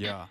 Ya.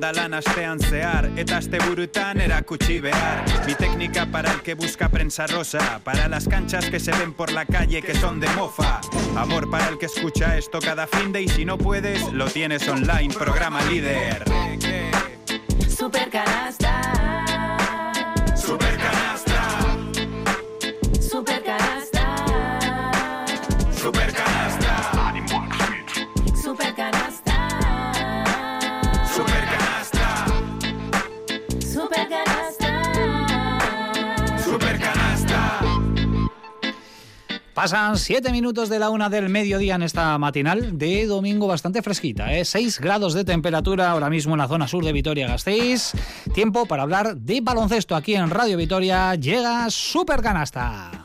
lan astean zehar Eta asteburutan erakutsi behar. Mi técnica para el que busca prensa rosa Para las canchas que se ven por la calle que son de mofa. Amor para el que escucha esto cada fin de Y si no puedes, lo tienes online, programa líder Pasan siete minutos de la una del mediodía en esta matinal de domingo bastante fresquita, ¿eh? 6 grados de temperatura ahora mismo en la zona sur de Vitoria-Gasteiz. Tiempo para hablar de baloncesto aquí en Radio Vitoria. Llega Super Canasta.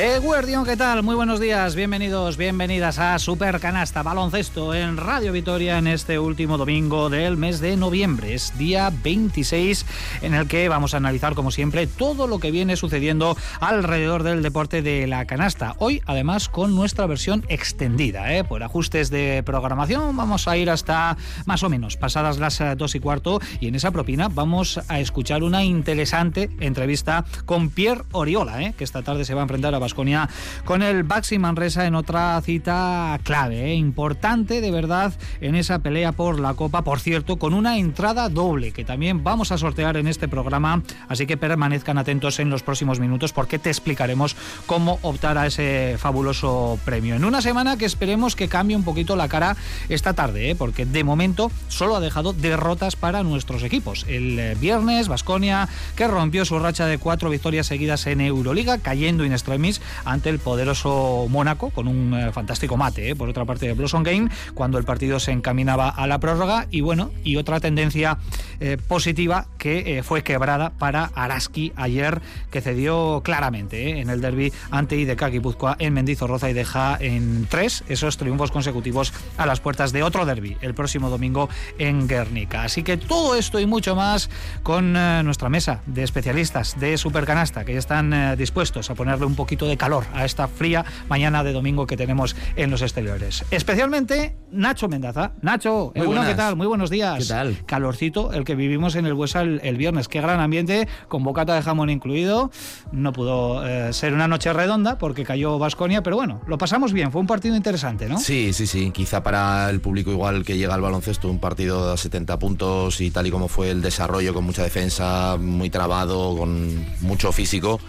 Eh, Guardión, ¿qué tal? Muy buenos días, bienvenidos, bienvenidas a Super Canasta Baloncesto en Radio Vitoria en este último domingo del mes de noviembre. Es día 26 en el que vamos a analizar, como siempre, todo lo que viene sucediendo alrededor del deporte de la canasta. Hoy, además, con nuestra versión extendida. ¿eh? Por ajustes de programación vamos a ir hasta más o menos pasadas las eh, dos y cuarto y en esa propina vamos a escuchar una interesante entrevista con Pierre Oriola, ¿eh? que esta tarde se va a enfrentar a Con el Baxi Manresa en otra cita clave, ¿eh? importante de verdad en esa pelea por la Copa, por cierto, con una entrada doble que también vamos a sortear en este programa, así que permanezcan atentos en los próximos minutos porque te explicaremos cómo optar a ese fabuloso premio. En una semana que esperemos que cambie un poquito la cara esta tarde, ¿eh? porque de momento solo ha dejado derrotas para nuestros equipos. El eh, viernes, Basconia, que rompió su racha de cuatro victorias seguidas en Euroliga, cayendo in extremis ante el poderoso Mónaco con un eh, fantástico mate, ¿eh? por otra parte de Blossom Game, cuando el partido se encaminaba a la prórroga y bueno, y otra tendencia eh, positiva que eh, fue quebrada para Araski ayer, que cedió claramente ¿eh? en el derby ante IDK Guipúzcoa en Mendizorroza y deja en tres esos triunfos consecutivos a las puertas de otro derby el próximo domingo en Guernica. Así que todo esto y mucho más con nuestra mesa de especialistas de Supercanasta que ya están dispuestos a ponerle un poquito de calor a esta fría mañana de domingo que tenemos en los exteriores. Especialmente Nacho Mendaza. Nacho, Muy ¿qué tal? Muy buenos días. ¿Qué tal? Calorcito, el que vivimos en el Buesa el, el viernes. Qué gran ambiente, con bocata de jamón incluido. No pudo eh, ser una noche redonda porque cayó Vasconia, pero bueno, lo pasamos bien. Fue un partido interesante, ¿no? Sí, sí, sí. Quizá para el público igual que llega al baloncesto, un partido de 70 puntos y tal y como fue el desarrollo, con mucha defensa, muy trabado, con mucho físico.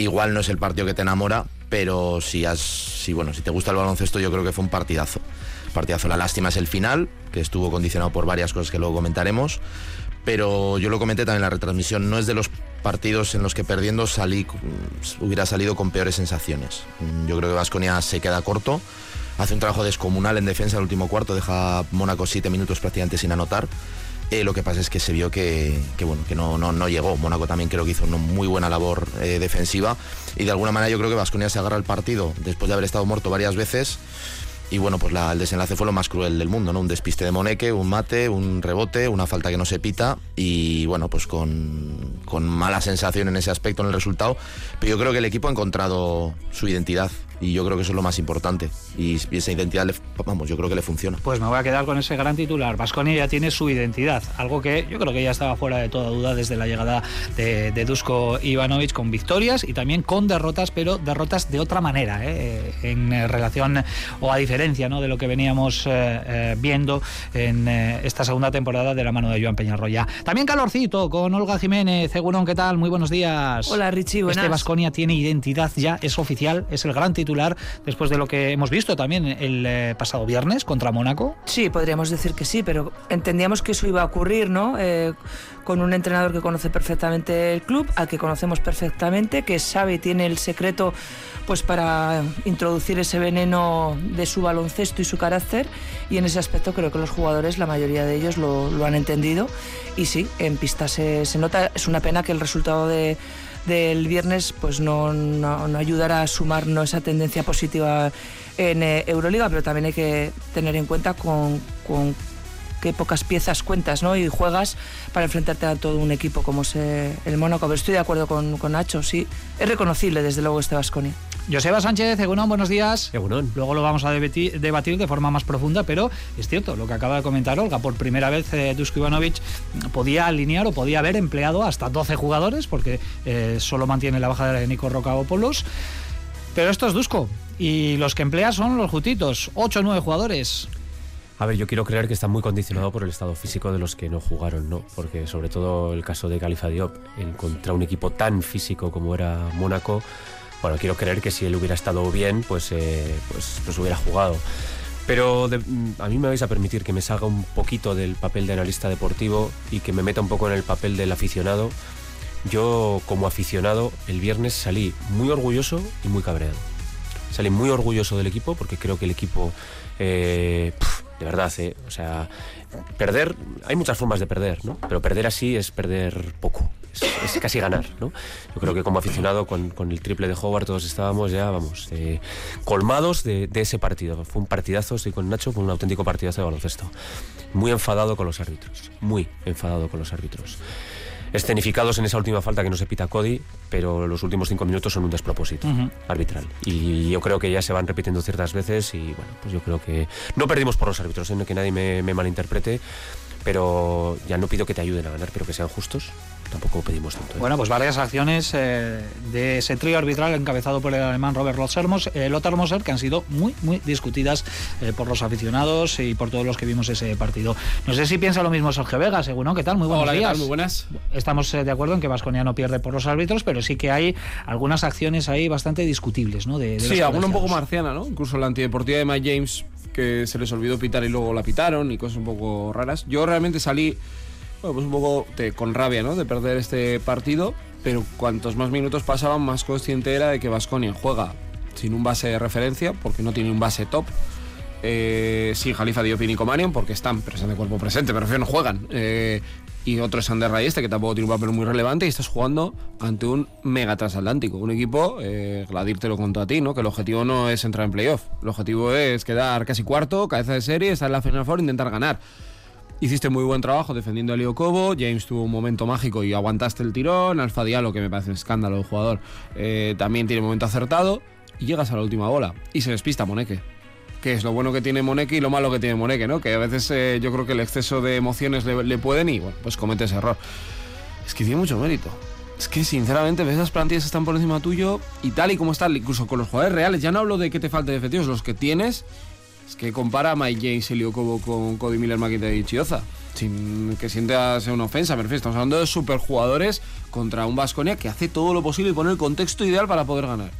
Igual no es el partido que te enamora, pero si has, si bueno, si te gusta el baloncesto, yo creo que fue un partidazo. Partidazo. La lástima es el final, que estuvo condicionado por varias cosas que luego comentaremos. Pero yo lo comenté también en la retransmisión, no es de los partidos en los que perdiendo salí, hubiera salido con peores sensaciones. Yo creo que Vasconia se queda corto, hace un trabajo descomunal en defensa el último cuarto, deja Mónaco siete minutos prácticamente sin anotar. Eh, lo que pasa es que se vio que, que, bueno, que no, no, no llegó. Mónaco también creo que hizo una muy buena labor eh, defensiva y de alguna manera yo creo que Vasconia se agarra el partido después de haber estado muerto varias veces. Y bueno, pues el desenlace fue lo más cruel del mundo, ¿no? Un despiste de Moneque, un mate, un rebote, una falta que no se pita y bueno, pues con, con mala sensación en ese aspecto en el resultado. Pero yo creo que el equipo ha encontrado su identidad y yo creo que eso es lo más importante. Y, y esa identidad, le- vamos, yo creo que le funciona. Pues me voy a quedar con ese gran titular. Vasconia ya tiene su identidad, algo que yo creo que ya estaba fuera de toda duda desde la llegada de, de Dusko Ivanovic con victorias y también con derrotas, pero derrotas de otra manera, ¿eh? en eh, relación o a diferencia ¿no? de lo que veníamos eh, eh, viendo en eh, esta segunda temporada de la mano de Joan Peñarroya. También calorcito con Olga Jiménez. Egunon, ¿qué tal? Muy buenos días. Hola, Richie, buenas. Este Vasconia tiene identidad ya, es oficial, es el gran titular titular después de lo que hemos visto también el eh, pasado viernes contra Mónaco? Sí, podríamos decir que sí, pero entendíamos que eso iba a ocurrir, ¿no? Eh, con un entrenador que conoce perfectamente el club, al que conocemos perfectamente, que sabe y tiene el secreto pues para introducir ese veneno de su baloncesto y su carácter y en ese aspecto creo que los jugadores, la mayoría de ellos lo, lo han entendido y sí, en pista se, se nota, es una pena que el resultado de del viernes pues no, no, ayudará a sumar no esa tendencia positiva en eh, Euroliga, pero también hay que tener en cuenta con, con qué pocas piezas cuentas ¿no? y juegas para enfrentarte a todo un equipo como es eh, el Mónaco. Pero estoy de acuerdo con, con Nacho, sí, es reconocible desde luego este Vasconia. Joseba Sánchez, Egunon, buenos días. Egunon. Luego lo vamos a debatir, debatir, de forma más profunda, pero es cierto lo que acaba de comentar Olga. Por primera vez, eh, Dusko Ivanovic podía alinear o podía haber empleado hasta 12 jugadores, porque eh, solo mantiene la baja de Nico Rocaopoulos. Pero esto es Dusko. Y los que emplea son los jutitos, 8 o 9 jugadores. A ver, yo quiero creer que está muy condicionado por el estado físico de los que no jugaron, ¿no? Porque sobre todo el caso de Califa Diop, en contra un equipo tan físico como era Mónaco, bueno, quiero creer que si él hubiera estado bien, pues, eh, pues, pues hubiera jugado. Pero a mí me vais a permitir que me salga un poquito del papel de analista deportivo y que me meta un poco en el papel del aficionado. Yo, como aficionado, el viernes salí muy orgulloso y muy cabreado. Salí muy orgulloso del equipo porque creo que el equipo, eh, de verdad, eh, o sea, perder, hay muchas formas de perder, ¿no? Pero perder así es perder poco es, es, casi ganar, ¿no? Yo creo que como aficionado con, con el triple de Howard todos estábamos ya, vamos, eh, colmados de, de, ese partido. Fue un partidazo, estoy con Nacho, fue un auténtico partidazo de baloncesto. Muy enfadado con los árbitros, muy enfadado con los árbitros. Escenificados en esa última falta que no se pita Cody, pero los últimos cinco minutos son un despropósito uh -huh. arbitral. Y yo creo que ya se van repitiendo ciertas veces y bueno, pues yo creo que no perdimos por los árbitros, ¿eh? que nadie me, me malinterprete pero ya no pido que te ayuden a ganar, pero que sean justos. Tampoco pedimos tanto. ¿eh? Bueno, pues varias acciones eh, de ese trío arbitral encabezado por el alemán Robert Lottermoser, eh, Lottermoser que han sido muy, muy discutidas eh, por los aficionados y por todos los que vimos ese partido. No sé si piensa lo mismo Sergio Vega, según ¿no? ¿Qué tal? Muy buenos Hola, días. Muy buenas. Estamos de acuerdo en que Vasconia no pierde por los árbitros, pero sí que hay algunas acciones ahí bastante discutibles, ¿no? De, de sí, alguna un poco marciana, ¿no? Incluso la antideportiva de Mike James que se les olvidó pitar y luego la pitaron y cosas un poco raras. Yo realmente salí bueno, pues un poco con rabia ¿no? de perder este partido, pero cuantos más minutos pasaban, más consciente era de que Vasconia juega sin un base de referencia, porque no tiene un base top. Eh, sí, Jalifa Diop y Nico Marion, porque están, pero están de cuerpo presente, pero no juegan. Eh, y otro es Ander Rayeste, que tampoco tiene un papel muy relevante, y estás jugando ante un mega transatlántico. Un equipo, eh, Gladir te lo contó a ti, ¿no? Que el objetivo no es entrar en playoff. El objetivo es quedar casi cuarto, cabeza de serie, estar en la Final Four intentar ganar. Hiciste muy buen trabajo defendiendo a Leo Cobo, James tuvo un momento mágico y aguantaste el tirón, Alfa Diallo, que me parece un escándalo el jugador, eh, también tiene un momento acertado, y llegas a la última bola, y se despista Moneque que es lo bueno que tiene Moneke y lo malo que tiene Moneke, ¿no? Que a veces eh, yo creo que el exceso de emociones le, pueden y, bueno, pues comete ese error. Es que tiene mucho mérito. Es que, sinceramente, ves las plantillas están por encima tuyo y tal y como están, incluso con los jugadores reales, ya no hablo de que te falte de efectivos, los que tienes, es que compara a Mike James y Leo con Cody Miller, Maquita y Chioza. Sin que sientas una ofensa, me refiero. Estamos hablando de superjugadores contra un Vasconia que hace todo lo posible y pone el contexto ideal para poder ganar.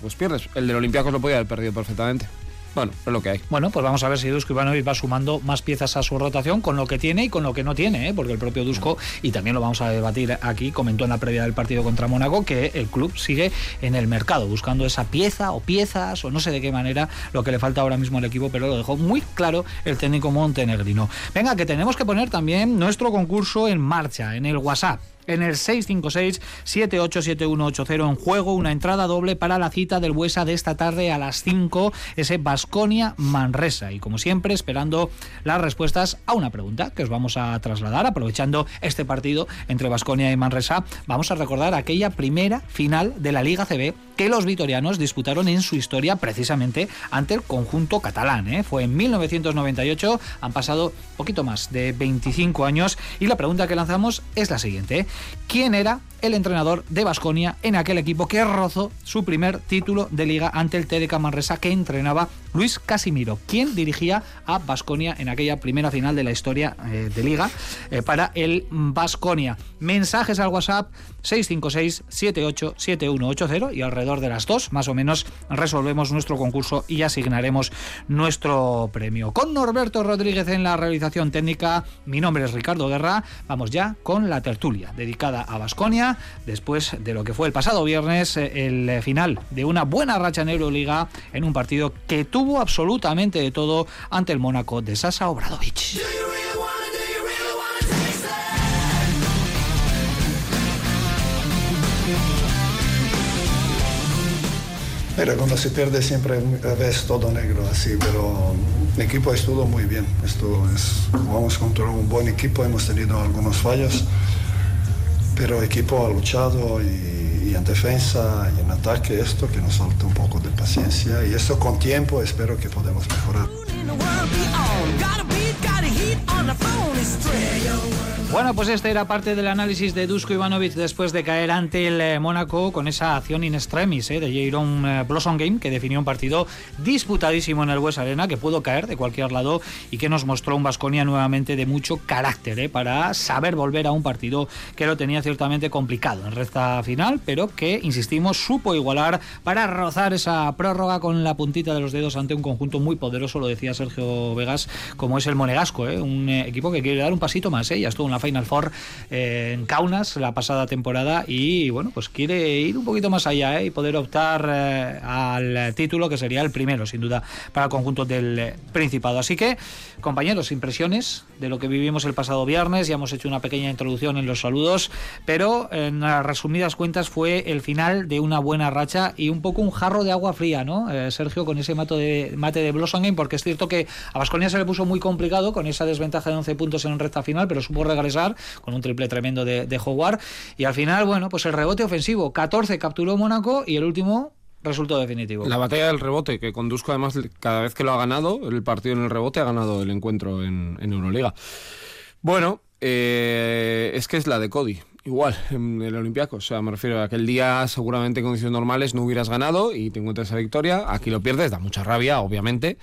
Pues pierdes. El del Olympiacos lo podía haber perdido perfectamente. Bueno, es lo que hay. Bueno, pues vamos a ver si Dusko Ivanovic va sumando más piezas a su rotación con lo que tiene y con lo que no tiene, ¿eh? porque el propio Dusko, y también lo vamos a debatir aquí, comentó en la previa del partido contra Mónaco que el club sigue en el mercado buscando esa pieza o piezas o no sé de qué manera lo que le falta ahora mismo al equipo, pero lo dejó muy claro el técnico montenegrino. Venga, que tenemos que poner también nuestro concurso en marcha en el WhatsApp en el 656-787180 en juego una entrada doble para la cita del Buesa de esta tarde a las 5, ese Basconia Manresa. Y como siempre, esperando las respuestas a una pregunta que os vamos a trasladar, aprovechando este partido entre Basconia y Manresa, vamos a recordar aquella primera final de la Liga CB que los vitorianos disputaron en su historia precisamente ante el conjunto catalán. ¿eh? Fue en 1998, han pasado poquito más de 25 años y la pregunta que lanzamos es la siguiente. ¿Quién era el entrenador de Basconia en aquel equipo que rozó su primer título de liga ante el TDK Manresa que entrenaba Luis Casimiro, quien dirigía a Basconia en aquella primera final de la historia eh, de liga eh, para el Basconia. Mensajes al WhatsApp 656-787180 y alrededor de las dos más o menos resolvemos nuestro concurso y asignaremos nuestro premio. Con Norberto Rodríguez en la realización técnica, mi nombre es Ricardo Guerra, vamos ya con la tertulia dedicada a Basconia después de lo que fue el pasado viernes eh, el final de una buena racha en Euroliga en un partido que tuvo absolutamente de todo ante el Mónaco de Sasa Obradovic. Mira, cuando se pierde siempre ves todo negro así, pero el equipo estuvo muy bien. Esto es, vamos contra un buen equipo, hemos tenido algunos fallos, pero el equipo ha luchado y y en defensa y en ataque esto que nos falta un poco de paciencia y esto con tiempo espero que podamos mejorar. Bueno, pues este era parte del análisis de Dusko Ivanovic después de caer ante el eh, Mónaco con esa acción in extremis eh, de Jaron eh, Blossom Game que definió un partido disputadísimo en el West Arena que pudo caer de cualquier lado y que nos mostró un Vasconia nuevamente de mucho carácter para saber volver a un partido que lo tenía ciertamente complicado en recta final, pero que, insistimos, supo igualar para rozar esa prórroga con la puntita de los dedos ante un conjunto muy poderoso, lo decía Sergio Vegas, como es el Monegasco, un equipo que quiere dar un pasito más, ya estuvo en la Final Four eh, en Kaunas la pasada temporada y bueno, pues quiere ir un poquito más allá ¿eh? y poder optar eh, al título que sería el primero, sin duda, para el conjunto del Principado. Así que, compañeros, impresiones de lo que vivimos el pasado viernes, ya hemos hecho una pequeña introducción en los saludos, pero en resumidas cuentas fue el final de una buena racha y un poco un jarro de agua fría, ¿no? Sergio, con ese mate de, mate de Blossom Game, porque es cierto que a Vasconia se le puso muy complicado con esa desventaja de 11 puntos en recta final, pero supo regresar con un triple tremendo de, de Howard. Y al final, bueno, pues el rebote ofensivo, 14 capturó Mónaco y el último resultó definitivo. La batalla del rebote, que conduzco además cada vez que lo ha ganado, el partido en el rebote ha ganado el encuentro en, Euroliga. Bueno, eh, es que es la de Cody. Igual, en el Olympiacos. O sea, me refiero a aquel día, seguramente en condiciones normales no hubieras ganado y te encuentras esa victoria. Aquí lo pierdes, da mucha rabia, obviamente.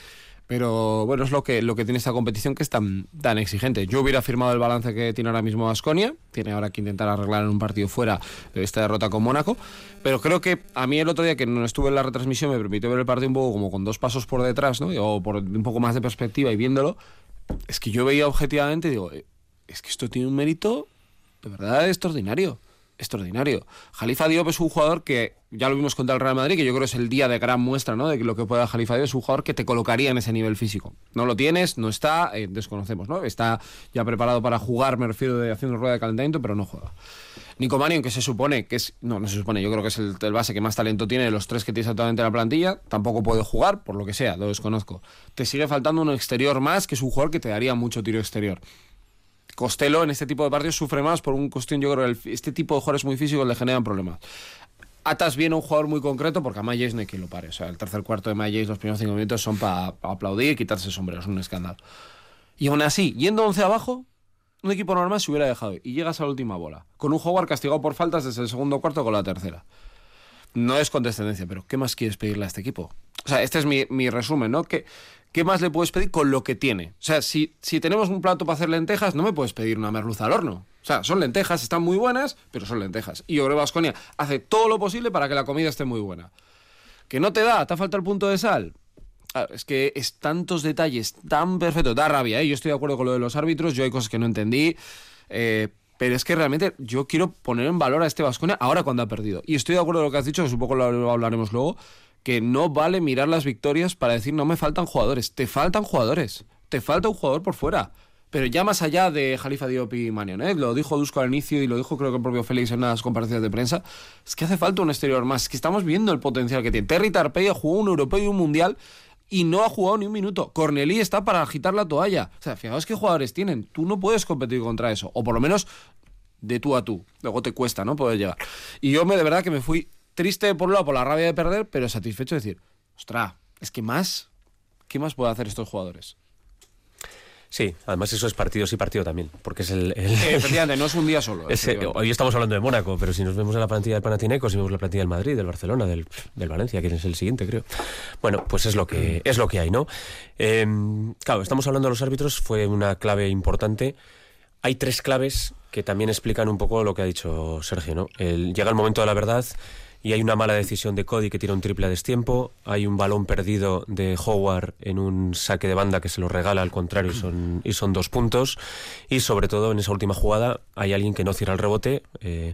Pero bueno, es lo que, lo que tiene esta competición que es tan, tan exigente. Yo hubiera firmado el balance que tiene ahora mismo Asconia, tiene ahora que intentar arreglar en un partido fuera esta derrota con Mónaco, pero creo que a mí el otro día que no estuve en la retransmisión me permitió ver el partido un poco como con dos pasos por detrás, ¿no? o por un poco más de perspectiva y viéndolo, es que yo veía objetivamente digo, eh, es que esto tiene un mérito de verdad extraordinario extraordinario. Jalifa Diop es un jugador que, ya lo vimos contra el Real Madrid, que yo creo es el día de gran muestra ¿no? de lo que puede Jalifa Diop, es un jugador que te colocaría en ese nivel físico. No lo tienes, no está, eh, desconocemos, ¿no? Está ya preparado para jugar, me refiero de haciendo rueda de calentamiento, pero no juega. Nico Manion, que se supone que es, no, no se supone, yo creo que es el, base que más talento tiene de los tres que tiene actualmente en la plantilla, tampoco puede jugar, por lo que sea, lo desconozco. Te sigue faltando un exterior más, que es un jugador que te daría mucho tiro exterior. Costello en este tipo de partidos sufre más por un cuestión, yo creo, que este tipo de jugadores muy físicos le generan problemas. Atas bien a un jugador muy concreto porque a Mayes no hay quien lo pare. O sea, el tercer cuarto de Mayes, los primeros cinco minutos son para aplaudir y quitarse el sombrero, es un escándalo. Y aún así, yendo 11 abajo, un equipo normal se hubiera dejado y llegas a la última bola, con un jugador castigado por faltas desde el segundo cuarto con la tercera. No es condescendencia, pero ¿qué más quieres pedirle a este equipo? O sea, este es mi, mi resumen, ¿no? Que ¿qué más le puedes pedir con lo que tiene? O sea, si, si tenemos un plato para hacer lentejas, no me puedes pedir una merluza al horno. O sea, son lentejas, están muy buenas, pero son lentejas. Y Ore Vasconia hace todo lo posible para que la comida esté muy buena. ¿Que no te da? ¿Te falta el punto de sal? es que es tantos detalles tan perfectos. Da rabia, ¿eh? Yo estoy de acuerdo con lo de los árbitros, yo hay cosas que no entendí. Eh, pero es que realmente yo quiero poner en valor a este Vasconia ahora cuando ha perdido. Y estoy de acuerdo con lo que has dicho, que supongo lo hablaremos luego, que no vale mirar las victorias para decir no me faltan jugadores. Te faltan jugadores. Te falta un jugador por fuera. Pero ya más allá de Jalifa Diop y Manion, ¿eh? lo dijo Dusko al inicio y lo dijo creo que el propio Félix en unas comparecencias de prensa, es que hace falta un exterior más, es que estamos viendo el potencial que tiene. Terry Tarpeya jugó un europeo y un mundial y no ha jugado ni un minuto. Cornelí está para agitar la toalla. O sea, fijaos qué jugadores tienen. Tú no puedes competir contra eso. O por lo menos de tú a tú. Luego te cuesta, ¿no? Poder llegar. Y yo me de verdad que me fui triste por un lado por la rabia de perder, pero satisfecho de decir, ostras, es que más, ¿qué más pueden hacer estos jugadores? Sí, además eso es partido sí, partido también, porque es el... el- efectivamente, no es un día solo. hoy estamos hablando de Mónaco, pero si nos vemos en la plantilla del Panathinaikos, si vemos la plantilla del Madrid, del Barcelona, del, del Valencia, que es el siguiente, creo. Bueno, pues es lo que, es lo que hay, ¿no? Eh, claro, estamos hablando de los árbitros, fue una clave importante. Hay tres claves que también explican un poco lo que ha dicho Sergio, ¿no? El- llega el momento de la verdad y hay una mala decisión de Cody que tira un triple a destiempo, hay un balón perdido de Howard en un saque de banda que se lo regala al contrario y son, y son dos puntos y sobre todo en esa última jugada hay alguien que no cierra el rebote. Eh,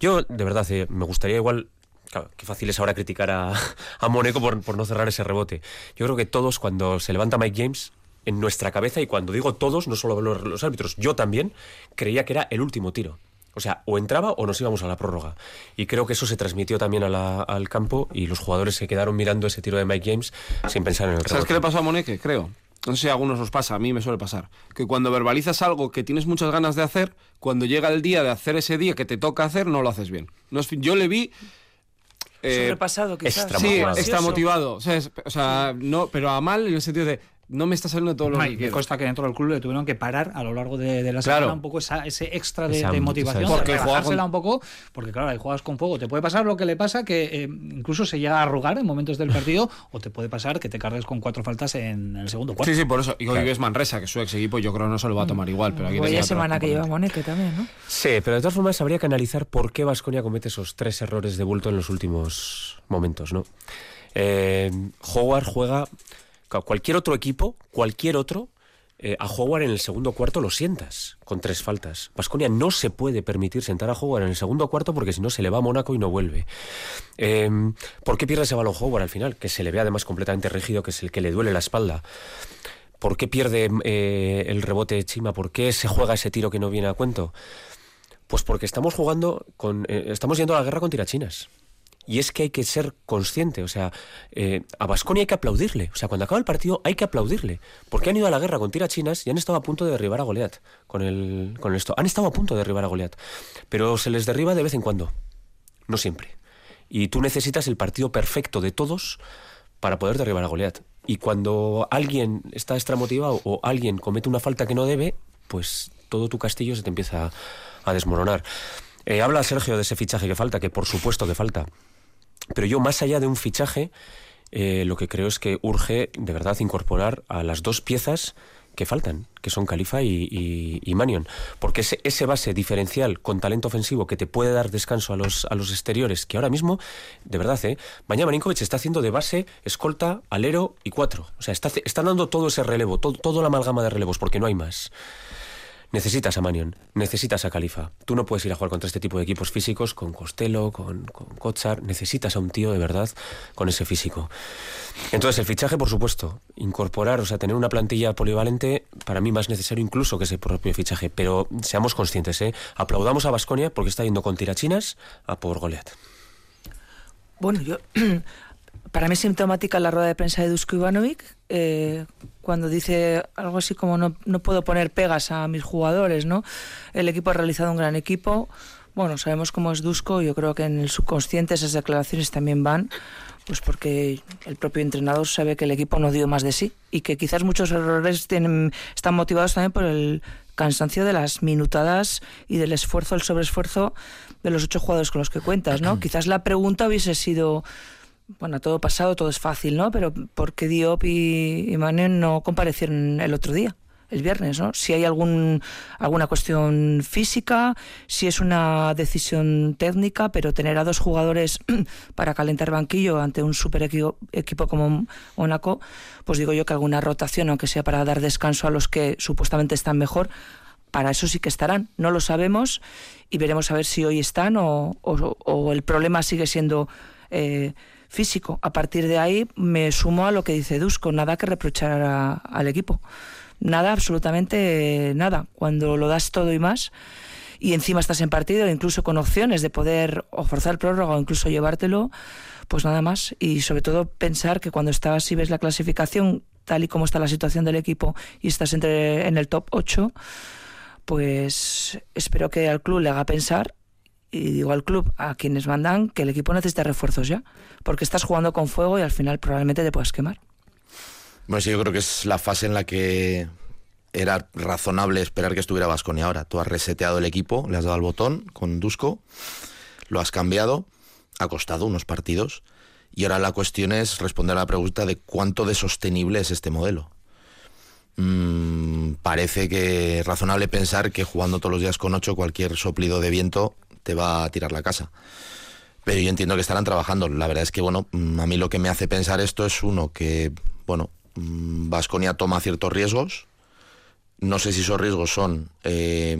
yo, de verdad, eh, me gustaría igual Claro, qué fácil es ahora criticar a, a Moneco por, por no cerrar ese rebote. Yo creo que todos, cuando se levanta Mike James, en nuestra cabeza, y cuando digo todos, no solo los, los árbitros, yo también creía que era el último tiro. O sea, o entraba o nos íbamos a la prórroga. Y creo que eso se transmitió también a la- al campo y los jugadores se quedaron mirando ese tiro de Mike James sin pensar en el ¿Sabes rebote. qué le pasó a Moneque? Creo. No sé si a algunos os pasa, a mí me suele pasar. Que cuando verbalizas algo que tienes muchas ganas de hacer, cuando llega el día de hacer ese día que te toca hacer, no lo haces bien. No es- yo le vi. eh, Sobrepasado, quizás. extra sí, motivado. está motivado. O sea, es- o sea, no, pero a mal en el sentido de no me está saliendo todo lo Ay, que me quiero. consta que dentro del club le tuvieron que parar a lo largo de, de la Claro. semana un poco esa, ese extra de, Esa- de motivación, Porque juega con- un poco, porque claro, ahí juegas con fuego. Te puede pasar lo que le pasa, que eh, incluso se llega a arrugar en momentos del partido, o te puede pasar que te cargues con cuatro faltas en el segundo cuarto. Sí, sí, por eso. Y hoy ves Manresa, que su ex equipo, yo creo que no se lo va a tomar igual. Pero aquí Vaya semana que lleva. Moneque también, ¿no? Sí, pero de todas formas habría que analizar por qué Vasconia comete esos tres errores de bulto en los últimos momentos, ¿no? Eh, Howard juega cualquier otro equipo, cualquier otro. eh, a Howard en el segundo cuarto lo sientas con tres faltas. Vasconia no se puede permitir sentar a Howard en el segundo cuarto porque si no se le va a Mónaco y no vuelve. Eh, ¿Por qué pierde ese balón Howard al final? Que se le ve además completamente rígido, que es el que le duele la espalda. ¿Por qué pierde eh, el rebote Chima? ¿Por qué se juega ese tiro que no viene a cuento? Pues porque estamos jugando con. eh, estamos yendo a la guerra con tirachinas. Y es que hay que ser consciente, o sea, eh, a Basconia hay que aplaudirle. O sea, cuando acaba el partido hay que aplaudirle. Porque han ido a la guerra con tirachinas y han estado a punto de derribar a Goliat con el, con esto. Han estado a punto de derribar a Goliat. Pero se les derriba de vez en cuando. No siempre. Y tú necesitas el partido perfecto de todos para poder derribar a Goliat. Y cuando alguien está extramotivado o alguien comete una falta que no debe, pues todo tu castillo se te empieza a desmoronar. Eh, habla Sergio de ese fichaje que falta, que por supuesto que falta. Pero yo, más allá de un fichaje, eh, lo que creo es que urge de verdad incorporar a las dos piezas que faltan, que son Califa y, Manion. Porque ese, ese base diferencial con talento ofensivo que te puede dar descanso a los, a los exteriores, que ahora mismo, de verdad, ¿eh? Mañana Marinkovic está haciendo de base, escolta, alero y cuatro. O sea, está, están dando todo ese relevo, todo, toda la amalgama de relevos, porque no hay más. Necesitas a Manion, necesitas a Califa. Tú no puedes ir a jugar contra este tipo de equipos físicos, con Costello, con, con. Necesitas a un tío de verdad con ese físico. Entonces, el fichaje, por supuesto, incorporar, o sea, tener una plantilla polivalente, para mí más necesario incluso que ese propio fichaje. Pero seamos conscientes, ¿eh? Aplaudamos a Basconia porque está yendo con tirachinas a por Goliat. Bueno, yo para mí es sintomática la rueda de prensa de Dusko Ivanovic, eh, cuando dice algo así como no, no puedo poner pegas a mis jugadores, ¿no? El equipo ha realizado un gran equipo. Bueno, sabemos cómo es Dusko, yo creo que en el subconsciente esas declaraciones también van, pues porque el propio entrenador sabe que el equipo no dio más de sí y que quizás muchos errores tienen, están motivados también por el cansancio de las minutadas y del esfuerzo, el sobreesfuerzo de los ocho jugadores con los que cuentas, ¿no? quizás la pregunta hubiese sido, bueno, todo pasado, todo es fácil, ¿no? Pero ¿por qué Diop y, y no comparecieron el otro día? el viernes, ¿no? Si hay algún, alguna cuestión física, si es una decisión técnica, pero tener a dos jugadores para calentar banquillo ante un super equipo, equipo como Mónaco, pues digo yo que alguna rotación, aunque sea para dar descanso a los que supuestamente están mejor, para eso sí que estarán. No lo sabemos y veremos a ver si hoy están o, o, o el problema sigue siendo eh, físico. A partir de ahí me sumo a lo que dice Dusko, nada que reprochar a, al equipo. Nada, absolutamente nada. Cuando lo das todo y más y encima estás en partido, incluso con opciones de poder o forzar prórroga o incluso llevártelo, pues nada más. Y sobre todo pensar que cuando estás y ves la clasificación tal y como está la situación del equipo y estás entre en el top 8, pues espero que al club le haga pensar y digo al club, a quienes mandan, que el equipo necesita refuerzos ya, porque estás jugando con fuego y al final probablemente te puedas quemar. Bueno, sí, yo creo que es la fase en la que era razonable esperar que estuviera Vasconia ahora. Tú has reseteado el equipo, le has dado al botón con Dusko, lo has cambiado, ha costado unos partidos y ahora la cuestión es responder a la pregunta de cuánto de sostenible es este modelo. Mm, parece que es razonable pensar que jugando todos los días con ocho cualquier soplido de viento te va a tirar la casa. Pero yo entiendo que estarán trabajando. La verdad es que, bueno, mm, a mí lo que me hace pensar esto es uno, que, bueno, Vasconia toma ciertos riesgos. No sé si esos riesgos son eh,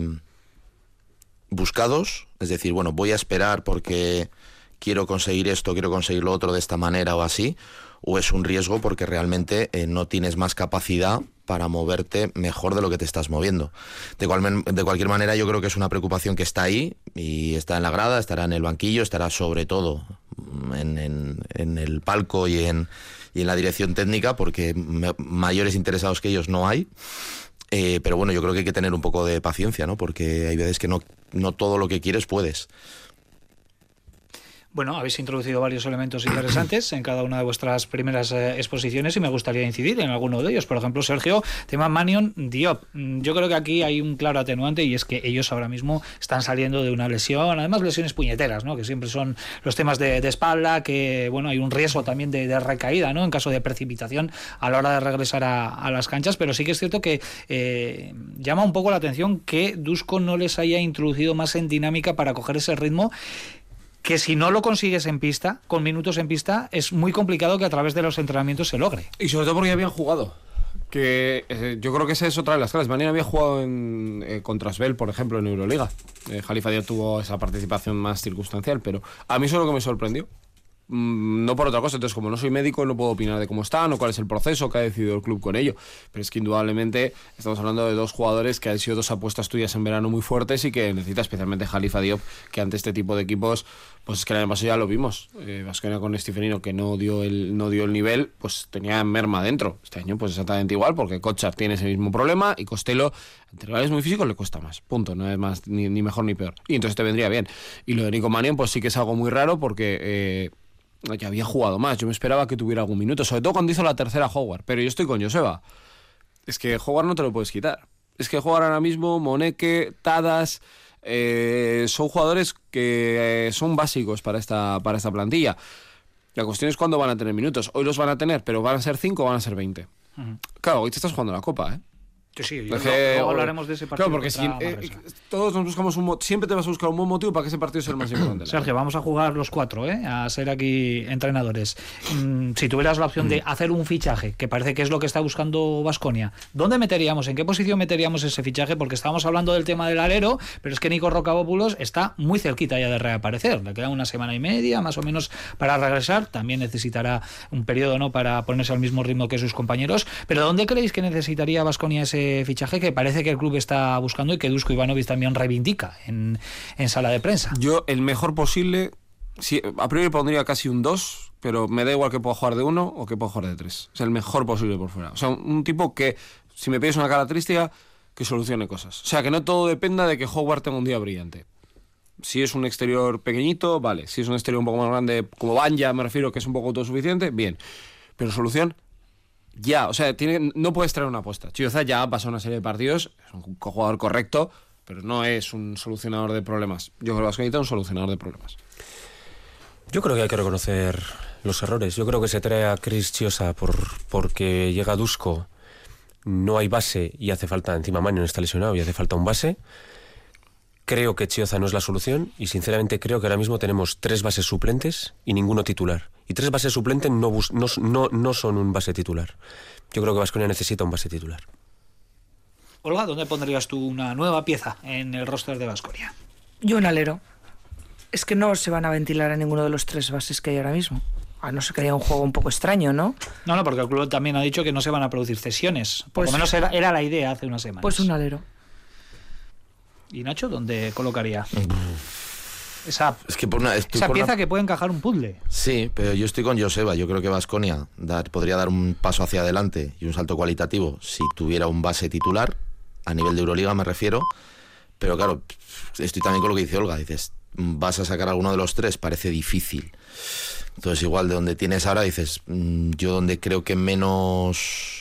buscados, es decir, bueno, voy a esperar porque quiero conseguir esto, quiero conseguir lo otro de esta manera o así, o es un riesgo porque realmente eh, no tienes más capacidad para moverte mejor de lo que te estás moviendo. De, de cualquier manera, yo creo que es una preocupación que está ahí y está en la grada, estará en el banquillo, estará sobre todo en, en, el palco y en, y en la dirección técnica, porque mayores interesados que ellos no hay. Eh, pero bueno, yo creo que hay que tener un poco de paciencia, ¿no? Porque hay veces que no, no todo lo que quieres puedes. Bueno, habéis introducido varios elementos interesantes en cada una de vuestras primeras eh, exposiciones y me gustaría incidir en alguno de ellos. Por ejemplo, Sergio, tema Manion Diop. Mm, yo creo que aquí hay un claro atenuante y es que ellos ahora mismo están saliendo de una lesión, además lesiones puñeteras, ¿no? que siempre son los temas de, espalda, que bueno, hay un riesgo también de, recaída ¿no? en caso de precipitación a la hora de regresar a, las canchas, pero sí que es cierto que eh, llama un poco la atención que Dusko no les haya introducido más en dinámica para coger ese ritmo que si no lo consigues en pista, con minutos en pista, es muy complicado que a través de los entrenamientos se logre. Y sobre todo porque habían jugado. Que eh, yo creo que esa es otra de las claves. Mañana había jugado en, eh, contra Svel, por ejemplo, en Euroliga. Eh, Jalifa ya tuvo esa participación más circunstancial, pero a mí eso es lo que me sorprendió. Mm, no por otra cosa. Entonces, como no soy médico, no puedo opinar de cómo están o cuál es el proceso que ha decidido el club con ello. Pero es que indudablemente estamos hablando de dos jugadores que han sido dos apuestas tuyas en verano muy fuertes y que necesita especialmente Jalifa Diop, que ante este tipo de equipos, pues es que además ya lo vimos. Eh, con Stephenino, que no dio, el, no dio el nivel, pues tenía merma dentro. Este año, pues exactamente igual, porque Kochar tiene ese mismo problema y Costello, entre rivales muy físicos, le cuesta más. Punto. No es más ni, mejor ni peor. Y entonces te vendría bien. Y lo de Nico Manion, pues sí que es algo muy raro porque. Eh, ya había jugado más. Yo me esperaba que tuviera algún minuto, sobre todo cuando hizo la tercera Howard. Pero yo estoy con Joseba. Es que Howard no te lo puedes quitar. Es que Howard ahora mismo, Moneke, Tadas, eh, son jugadores que eh, son básicos para esta, para esta plantilla. La cuestión es cuándo van a tener minutos. Hoy los van a tener, pero van a ser 5 o van a ser 20. Claro, hoy te estás jugando la copa, ¿eh? Sí, luego, hablaremos de ese partido. Claro, porque eh, todos nos buscamos un siempre te vas a buscar un buen motivo para que ese partido sea el más importante. Sergio, vamos a jugar los cuatro, ¿eh? a ser aquí entrenadores. Mm, si tuvieras la opción de mm. hacer un fichaje, que parece que es lo que está buscando Vasconia, ¿dónde meteríamos? ¿En qué posición meteríamos ese fichaje? Porque estábamos hablando del tema del alero, pero es que Nico Rocabópulos está muy cerquita ya de reaparecer. Le queda una semana y media, más o menos, para regresar. También necesitará un periodo ¿no? para ponerse al mismo ritmo que sus compañeros. Pero ¿dónde creéis que necesitaría Vasconia ese fichaje que parece que el club está buscando y que Dusko Ivanovic también reivindica en, sala de prensa. Yo, el mejor posible, sí, a priori pondría casi un 2, pero me da igual que pueda jugar de uno o que pueda jugar de tres. Es el mejor posible por fuera. O sea, un, tipo que, si me pides una característica, que solucione cosas. O sea, que no todo dependa de que Howard tenga un día brillante. Si es un exterior pequeñito, vale. Si es un exterior un poco más grande, como Banja, me refiero, que es un poco autosuficiente, bien. Pero solución, ya, o sea, tiene, no puedes traer una apuesta. Chioza ya ha pasado una serie de partidos, es un jugador correcto, pero no es un solucionador de problemas. Yo creo que es un solucionador de problemas. Yo creo que hay que reconocer los errores. Yo creo que se trae a Chris Chiosa por, porque llega Dusko, no hay base y hace falta, encima no está lesionado y hace falta un base. Creo que Chioza no es la solución y sinceramente creo que ahora mismo tenemos tres bases suplentes y ninguno titular. Y tres bases suplentes no, no, no son un base titular. Yo creo que Vasconia necesita un base titular. Olga, ¿dónde pondrías tú una nueva pieza en el roster de Vasconia? Yo un alero. Es que no se van a ventilar a ninguno de los tres bases que hay ahora mismo. A no ser que haya un juego un poco extraño, ¿no? No, no, porque el club también ha dicho que no se van a producir cesiones. Por lo pues menos era, era la idea hace unas semanas. Pues un alero. ¿Y Nacho dónde colocaría? Esa, es que esa pieza que puede encajar un puzzle. Sí, pero yo estoy con Joseba. Yo creo que Vasconia podría dar un paso hacia adelante y un salto cualitativo si tuviera un base titular, a nivel de Euroliga me refiero. Pero claro, estoy también con lo que dice Olga. Dices, vas a sacar alguno de los tres, parece difícil. Entonces, igual de donde tienes ahora, dices, mm, yo donde creo que menos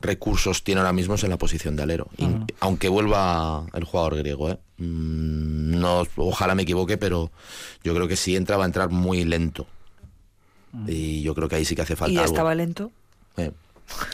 recursos tiene ahora mismo es en la posición de alero. Aunque vuelva el jugador griego, ¿eh? Mm, no, ojalá me equivoque, pero yo creo que si entra va a entrar muy lento. Y yo creo que ahí sí que hace falta Y algo. estaba lento. Eh,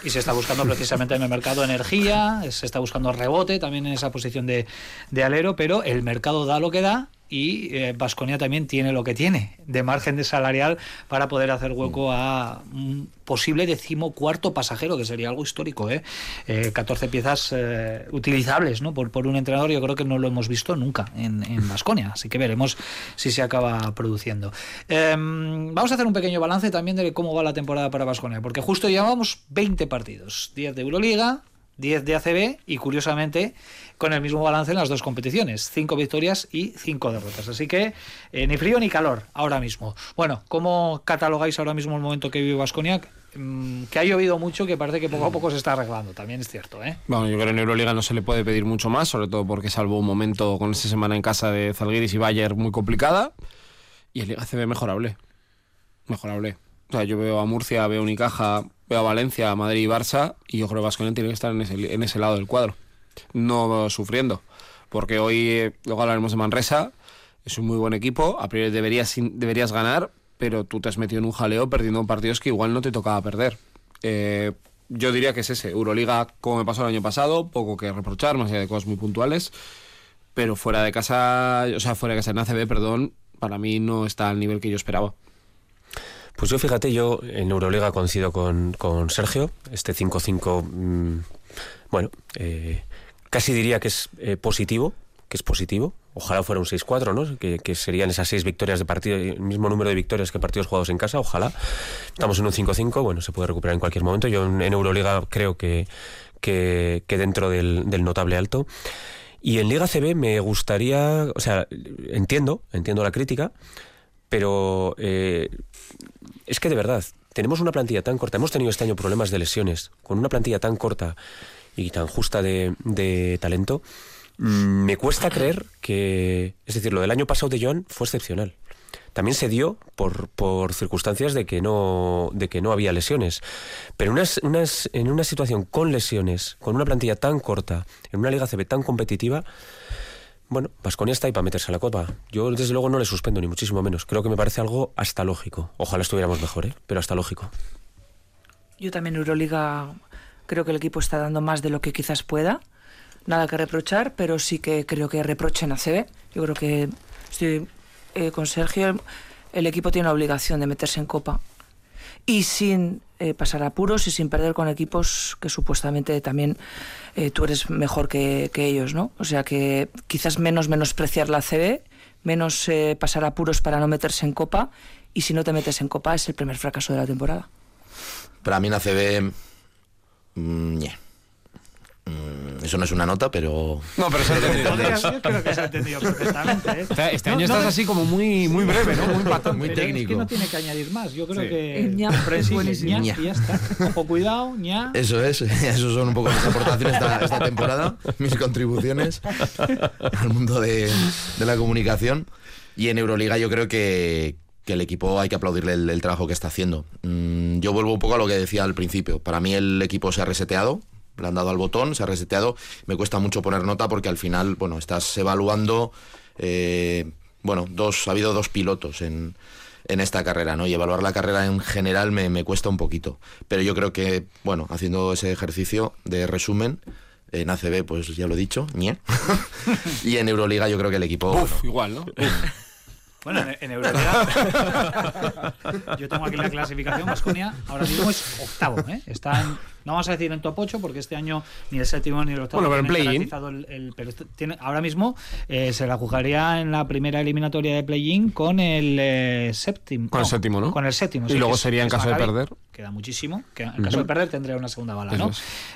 Y se está buscando precisamente en el mercado energía, se está buscando rebote también en esa posición de, de alero, pero el mercado da lo que da y Vasconia también tiene lo que tiene de margen de salarial para poder hacer hueco a un posible decimocuarto pasajero, que sería algo histórico, ¿eh? Eh, 14 piezas eh, utilizables ¿no? por, por un entrenador, yo creo que no lo hemos visto nunca en Vasconia, así que veremos si se acaba produciendo. Em, vamos a hacer un pequeño balance también de cómo va la temporada para Vasconia, porque justo llevamos 20 partidos, 10 de Euroliga, 10 de ACB y curiosamente con el mismo balance en las dos competiciones, 5 victorias y 5 derrotas. Así que eh, ni frío ni calor ahora mismo. Bueno, ¿cómo catalogáis ahora mismo el momento que vive Vasconia? que ha llovido mucho, que parece que poco a poco se está arreglando, también es cierto. ¿eh? Bueno, yo creo que en Euroliga no se le puede pedir mucho más, sobre todo porque salvo un momento con esta semana en casa de Zalgiris y Bayer muy complicada. Y en Liga CB mejorable. Mejorable. O sea, yo veo a Murcia, veo a Unicaja, veo a Valencia, a Madrid y Barça, y yo creo que Vasconia tiene que estar en ese, lado del cuadro. No sufriendo. Porque hoy, eh, luego hablaremos de Manresa, es un muy buen equipo, a priori deberías, deberías ganar, pero tú te has metido en un jaleo perdiendo partidos que igual no te tocaba perder. Eh, yo diría que es ese, Euroliga como me pasó el año pasado, poco que reprochar, más allá de cosas muy puntuales, pero fuera de casa, o sea, fuera de casa en ACB, perdón, para mí no está al nivel que yo esperaba. Pues yo fíjate, yo en Euroliga coincido con, con Sergio, este 5-5, mmm, bueno, eh, casi diría que es eh, positivo, que es positivo. Ojalá fuera un 6-4, ¿no? Que, que, serían esas seis victorias de partido, el mismo número de victorias que partidos jugados en casa, ojalá. Estamos en un 5-5, bueno, se puede recuperar en cualquier momento. Yo en, en Euroliga creo que, que, dentro del, del, notable alto. Y en Liga CB me gustaría, o sea, entiendo, entiendo la crítica, pero eh, es que de verdad, tenemos una plantilla tan corta, hemos tenido este año problemas de lesiones, con una plantilla tan corta y tan justa de, talento, me cuesta creer que, es decir, lo del año pasado de Joan fue excepcional. También se dio por, por circunstancias de que no de que no había lesiones. Pero unas, en una situación con lesiones, con una plantilla tan corta, en una liga CB tan competitiva, bueno, Vasconia está ahí para meterse a la copa. Yo desde luego no le suspendo ni muchísimo menos. Creo que me parece algo hasta lógico. Ojalá estuviéramos mejor, ¿eh? pero hasta lógico. Yo también Euroliga creo que el equipo está dando más de lo que quizás pueda nada que reprochar, pero sí que creo que reprochen a CB. Yo creo que estoy eh, con Sergio, el equipo tiene la obligación de meterse en Copa y sin eh, pasar apuros y sin perder con equipos que supuestamente también eh, tú eres mejor que, que, ellos, ¿no? O sea que quizás menos menospreciar la CB, menos eh, pasar apuros para no meterse en Copa y si no te metes en Copa es el primer fracaso de la temporada. Para mí la CB... Yeah. Mm, eso no es una nota, pero. No, pero se ha entendido. Yo creo que se ha entendido perfectamente. ¿eh? Este, este año no, estás no, así como muy, muy breve, ¿no? Muy patón, muy técnico. Es que no tiene que añadir más. Yo creo sí. que. Ña, es buenísimo. Ña, y ya está. Ojo, cuidado, ña. Eso es. Esos son un poco mis aportaciones esta, esta temporada, mis contribuciones al mundo de, de la comunicación. Y en Euroliga yo creo que, que el equipo hay que aplaudirle el, el, trabajo que está haciendo. Mm, yo vuelvo un poco a lo que decía al principio. Para mí el equipo se ha reseteado, le han dado al botón, se ha reseteado. Me cuesta mucho poner nota porque al final, bueno, estás evaluando, eh, bueno, dos, ha habido dos pilotos en, en esta carrera, ¿no? Y evaluar la carrera en general me, me cuesta un poquito. Pero yo creo que, bueno, haciendo ese ejercicio de resumen, en ACB, pues ya lo he dicho, ñe. y en Euroliga yo creo que el equipo... Uf, bueno, igual, ¿no? Bueno, en, en Euroliga. yo tengo aquí la clasificación. Vasconia ahora mismo es octavo. ¿eh? Está en, no vamos a decir en top 8 porque este año ni el séptimo ni el octavo. Bueno, pero en play-in. El, el, pero tiene, ahora mismo eh, se la jugaría en la primera eliminatoria de play-in con el eh, séptimo. Con no, el séptimo, ¿no? Con el séptimo. Y sí, luego sería en caso de perder. Queda muchísimo. Que en caso de perder tendría una segunda bala, ¿no?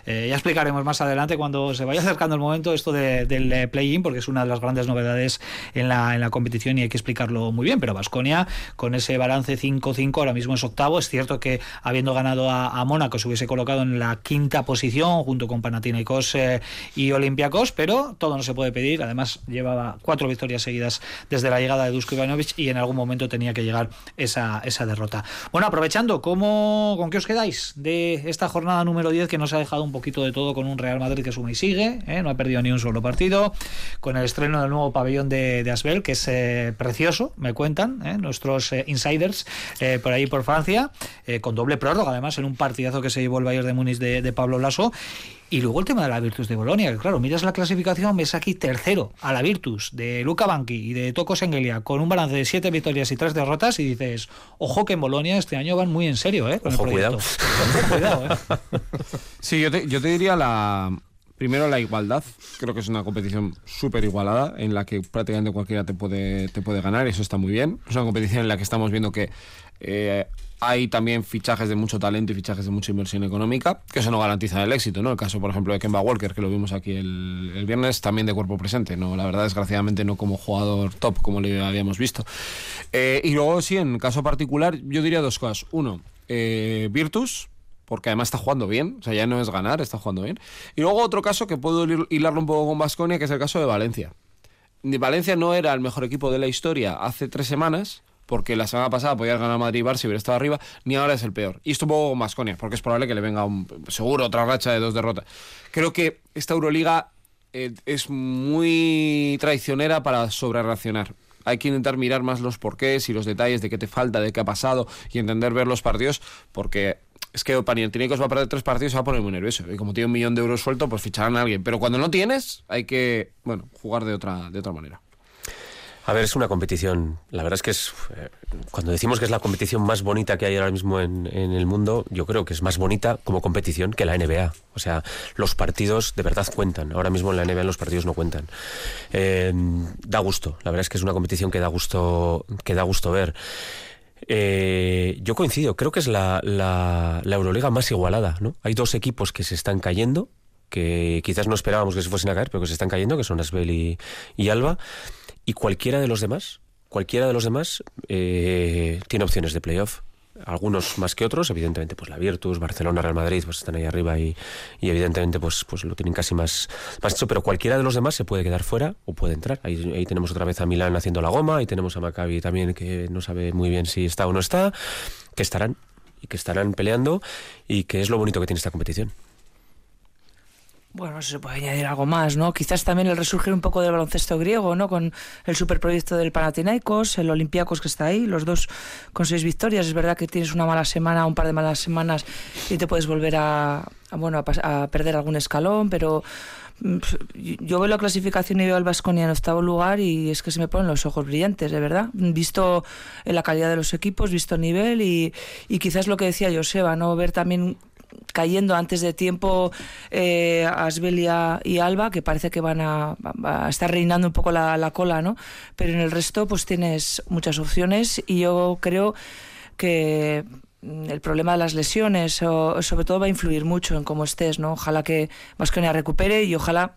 Eh, ya explicaremos más adelante cuando se vaya acercando el momento esto de, del play-in porque es una de las grandes novedades en la, en la competición y hay que explicarlo muy bien. Pero Vasconia con ese balance 5-5 ahora mismo es octavo. Es cierto que habiendo ganado a, a Mónaco se hubiese colocado en la quinta posición junto con Panathinaikos eh, y Olympiacos, pero todo no se puede pedir. Además, llevaba cuatro victorias seguidas desde la llegada de Dusko Ivanovic y en algún momento tenía que llegar esa, esa derrota. Bueno, aprovechando, ¿cómo, ¿con qué os quedáis de esta jornada número 10 que nos ha dejado un poquito de todo con un Real Madrid que suma y sigue? ¿eh? No ha perdido ni un solo partido, con el estreno del nuevo pabellón de, Asbel, que es eh, precioso, me cuentan ¿eh? nuestros insiders por ahí por Francia, con doble prórroga además en un partidazo que se llevó el Bayern de Múnich de, de Pablo Lasso. Y luego el tema de la Virtus de Bolonia, que claro, miras la clasificación, ves aquí tercero a la Virtus de Luca Banqui y de Toko Sengelia con un balance de siete victorias y tres derrotas y dices, ojo que en Bolonia este año van muy en serio, ¿eh? Con Ojo, el proyecto. Ojo, cuidado, ¿eh? Sí, yo te, yo te diría la. Primero la igualdad. Creo que es una competición súper igualada en la que prácticamente cualquiera te puede, te puede ganar. Eso está muy bien. Es una competición en la que estamos viendo que eh, hay también fichajes de mucho talento y fichajes de mucha inversión económica, que eso no garantiza el éxito, ¿no? El caso, por ejemplo, de Kemba Walker, que lo vimos aquí el, viernes, también de cuerpo presente, ¿no? La verdad, desgraciadamente, no como jugador top, como le habíamos visto. Eh, y luego, sí, en caso particular, yo diría dos cosas. Uno, eh, Virtus, porque además está jugando bien, o sea, ya no es ganar, está jugando bien. Y luego otro caso que puedo hil- hilarlo un poco con Vasconia, que es el caso de Valencia. Valencia no era el mejor equipo de la historia hace tres semanas, porque la semana pasada podía ganar Madrid y Barça y hubiera estado arriba, ni ahora es el peor. Y esto un poco con Vasconia, porque es probable que le venga seguro otra racha de dos derrotas. Creo que esta Euroliga eh, es muy traicionera para sobrereaccionar. Hay que intentar mirar más los porqués y los detalles de qué te falta, de qué ha pasado y entender ver los partidos, porque es que Panathinaikos va a perder tres partidos y se va a poner muy nervioso. Y como tiene un millón de euros suelto, pues ficharán a alguien. Pero cuando no tienes, hay que, bueno, jugar de otra, de otra manera. A ver, es una competición. La verdad es que es. eh, Cuando decimos que es la competición más bonita que hay ahora mismo en, en el mundo, yo creo que es más bonita como competición que la NBA. O sea, los partidos de verdad cuentan. Ahora mismo en la NBA los partidos no cuentan. Eh, da gusto. La verdad es que es una competición que da gusto, que da gusto ver. Eh, yo coincido, creo que es la, la, la Euroliga más igualada, ¿no? Hay dos equipos que se están cayendo, que quizás no esperábamos que se fuesen a caer, pero que se están cayendo, que son Asbel y, y Alba, y cualquiera de los demás, cualquiera de los demás eh, tiene opciones de playoff. Algunos más que otros, evidentemente, pues la Virtus, Barcelona, Real Madrid, pues están ahí arriba y, y evidentemente pues, pues lo tienen casi más, más hecho, pero cualquiera de los demás se puede quedar fuera o puede entrar. Ahí, ahí tenemos otra vez a Milán haciendo la goma, ahí tenemos a Maccabi también que no sabe muy bien si está o no está, que estarán y que estarán peleando y que es lo bonito que tiene esta competición. Bueno, se puede añadir algo más, ¿no? Quizás también el resurgir un poco del baloncesto griego, ¿no? Con el superproyecto del Panathinaikos, el Olympiacos que está ahí, los dos con seis victorias. Es verdad que tienes una mala semana, un par de malas semanas y te puedes volver a, bueno, a, a perder algún escalón, pero mm, yo veo la clasificación y veo al Vasconia en octavo lugar y es que se me ponen los ojos brillantes, de verdad. Visto eh, la calidad de los equipos, visto el nivel y, y quizás lo que decía Joseba, ¿no? Ver también cayendo antes de tiempo eh, Asbelia y Alba, que parece que van a, estar reinando un poco la, la cola, ¿no? Pero en el resto, pues tienes muchas opciones y yo creo que mm, el problema de las lesiones, o, sobre todo, va a influir mucho en cómo estés, ¿no? Ojalá que Vasconia recupere y ojalá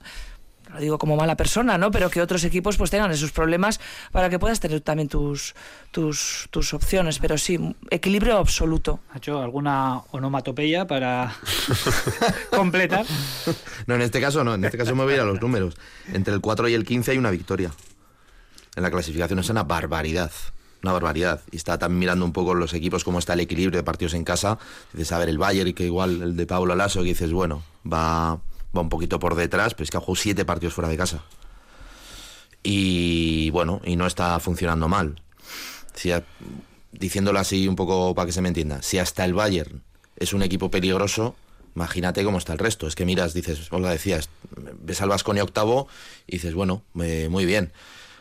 lo digo como mala persona, ¿no? Pero que otros equipos pues tengan esos problemas para que puedas tener también tus, tus, tus opciones. Pero sí, equilibrio absoluto. ¿Ha hecho alguna onomatopeya para completar? No, en este caso no, en este caso me voy a ir a los números. Entre el 4 y el 15 hay una victoria. En la clasificación es una barbaridad. Una barbaridad. Y está también mirando un poco los equipos, cómo está el equilibrio de partidos en casa. Dices, a ver, el Bayern, que igual el de Pablo Lasso, que dices, bueno, va, va un poquito por detrás, pero es que ha siete partidos fuera de casa. Y bueno, y no está funcionando mal. Si diciéndolo así un poco para que se me entienda, si hasta el Bayern es un equipo peligroso, imagínate cómo está el resto. Es que miras, dices, os lo decías, ves al Vasconia octavo y dices, bueno, eh, muy bien.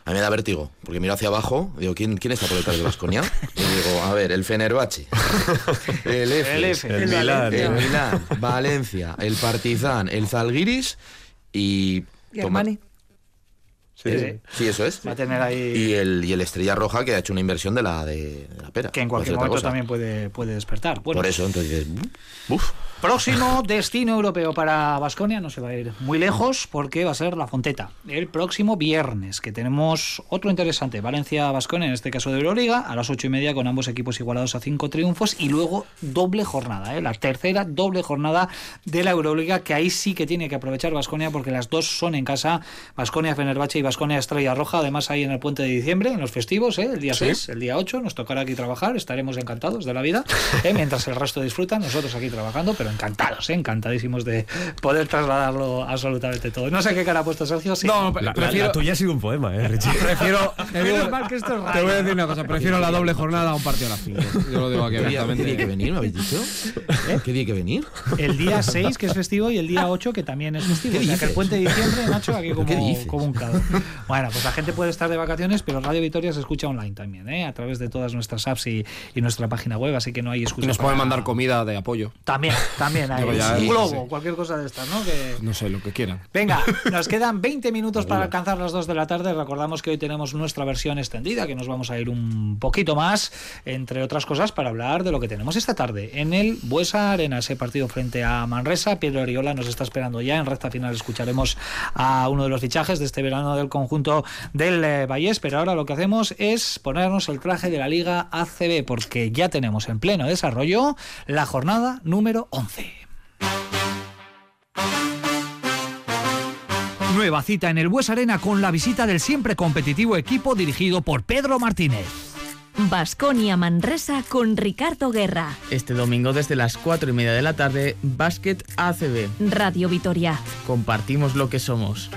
A mí me da vértigo, porque miro hacia abajo, digo, ¿quién, quién está por detrás de Vasconia? Y digo, a ver, el Fenerbahce, el Efes, El Efes. El Milán. el Milán, Valencia, el Partizan, el Zalgiris y... Y Armani. Sí, sí. Sí, eso es. Va a tener ahí... Y el, y el Estrella Roja que ha hecho una inversión de la, de, de la pera. que en cualquier momento cosa. también puede, puede despertar. Bueno, Por eso, entonces dices, "Uf". Próximo destino europeo para Basconia no se va a ir muy lejos porque va a ser la Fonteta. El próximo viernes, que tenemos otro interesante, Valencia-Basconia, en este caso de Euroliga, a las ocho y media con ambos equipos igualados a cinco triunfos y luego doble jornada, ¿eh? la tercera doble jornada de la Euroliga, que ahí sí que tiene que aprovechar Basconia porque las dos son en casa, Basconia Fenerbahce y Basconia Estrella Roja, además ahí en el puente de diciembre, en los festivos, ¿eh? el día 6, el día 8, nos tocará aquí trabajar, estaremos encantados de la vida, ¿eh? mientras el resto disfrutan, nosotros aquí trabajando, pero encantados, ¿eh? encantadísimos de poder trasladarlo absolutamente todo. No sé qué cara ha puesto Sergio. Sí. No, La, la- prefiero, la tuya ha sido un poema, ¿eh, Richie? prefiero, Menos mal que esto es te radio. voy a decir una cosa, prefiero la doble jornada a un partido a las 5. Yo lo digo aquí ¿Qué día, qué día hay que venir, me habéis dicho? ¿Qué día hay que venir? El día 6, que es festivo, y el día 8, que también es festivo. ¿Qué O sea, que el puente de diciembre, Nacho, aquí como, ¿Qué dices? como un caos. Bueno, pues la gente puede estar de vacaciones, pero Radio Victoria se escucha online también, ¿eh? a través de todas nuestras apps y, y nuestra página web, así que no hay excusa. Y nos para- pueden mandar comida de apoyo. También, también hay. Un sí, globo, sí. cualquier cosa de estas, ¿no? Que... No sé, lo que quieran. Venga, nos quedan 20 minutos para alcanzar las 2 de la tarde. Recordamos que hoy tenemos nuestra versión extendida, que nos vamos a ir un poquito más, entre otras cosas, para hablar de lo que tenemos esta tarde en el Buesa Arena, ese partido frente a Manresa. Pedro Oriola nos está esperando ya. En recta final escucharemos a uno de los fichajes de este verano del conjunto del eh, Vallés, pero ahora lo que hacemos es ponernos el traje de la Liga ACB, porque ya tenemos en pleno desarrollo la jornada número 11. Nueva cita en el Bues Arena con la visita del siempre competitivo equipo dirigido por Pedro Martínez. Basconia Manresa con Ricardo Guerra. Este domingo desde las 4 y media de la tarde, Basket ACB. Radio Vitoria. Compartimos lo que somos.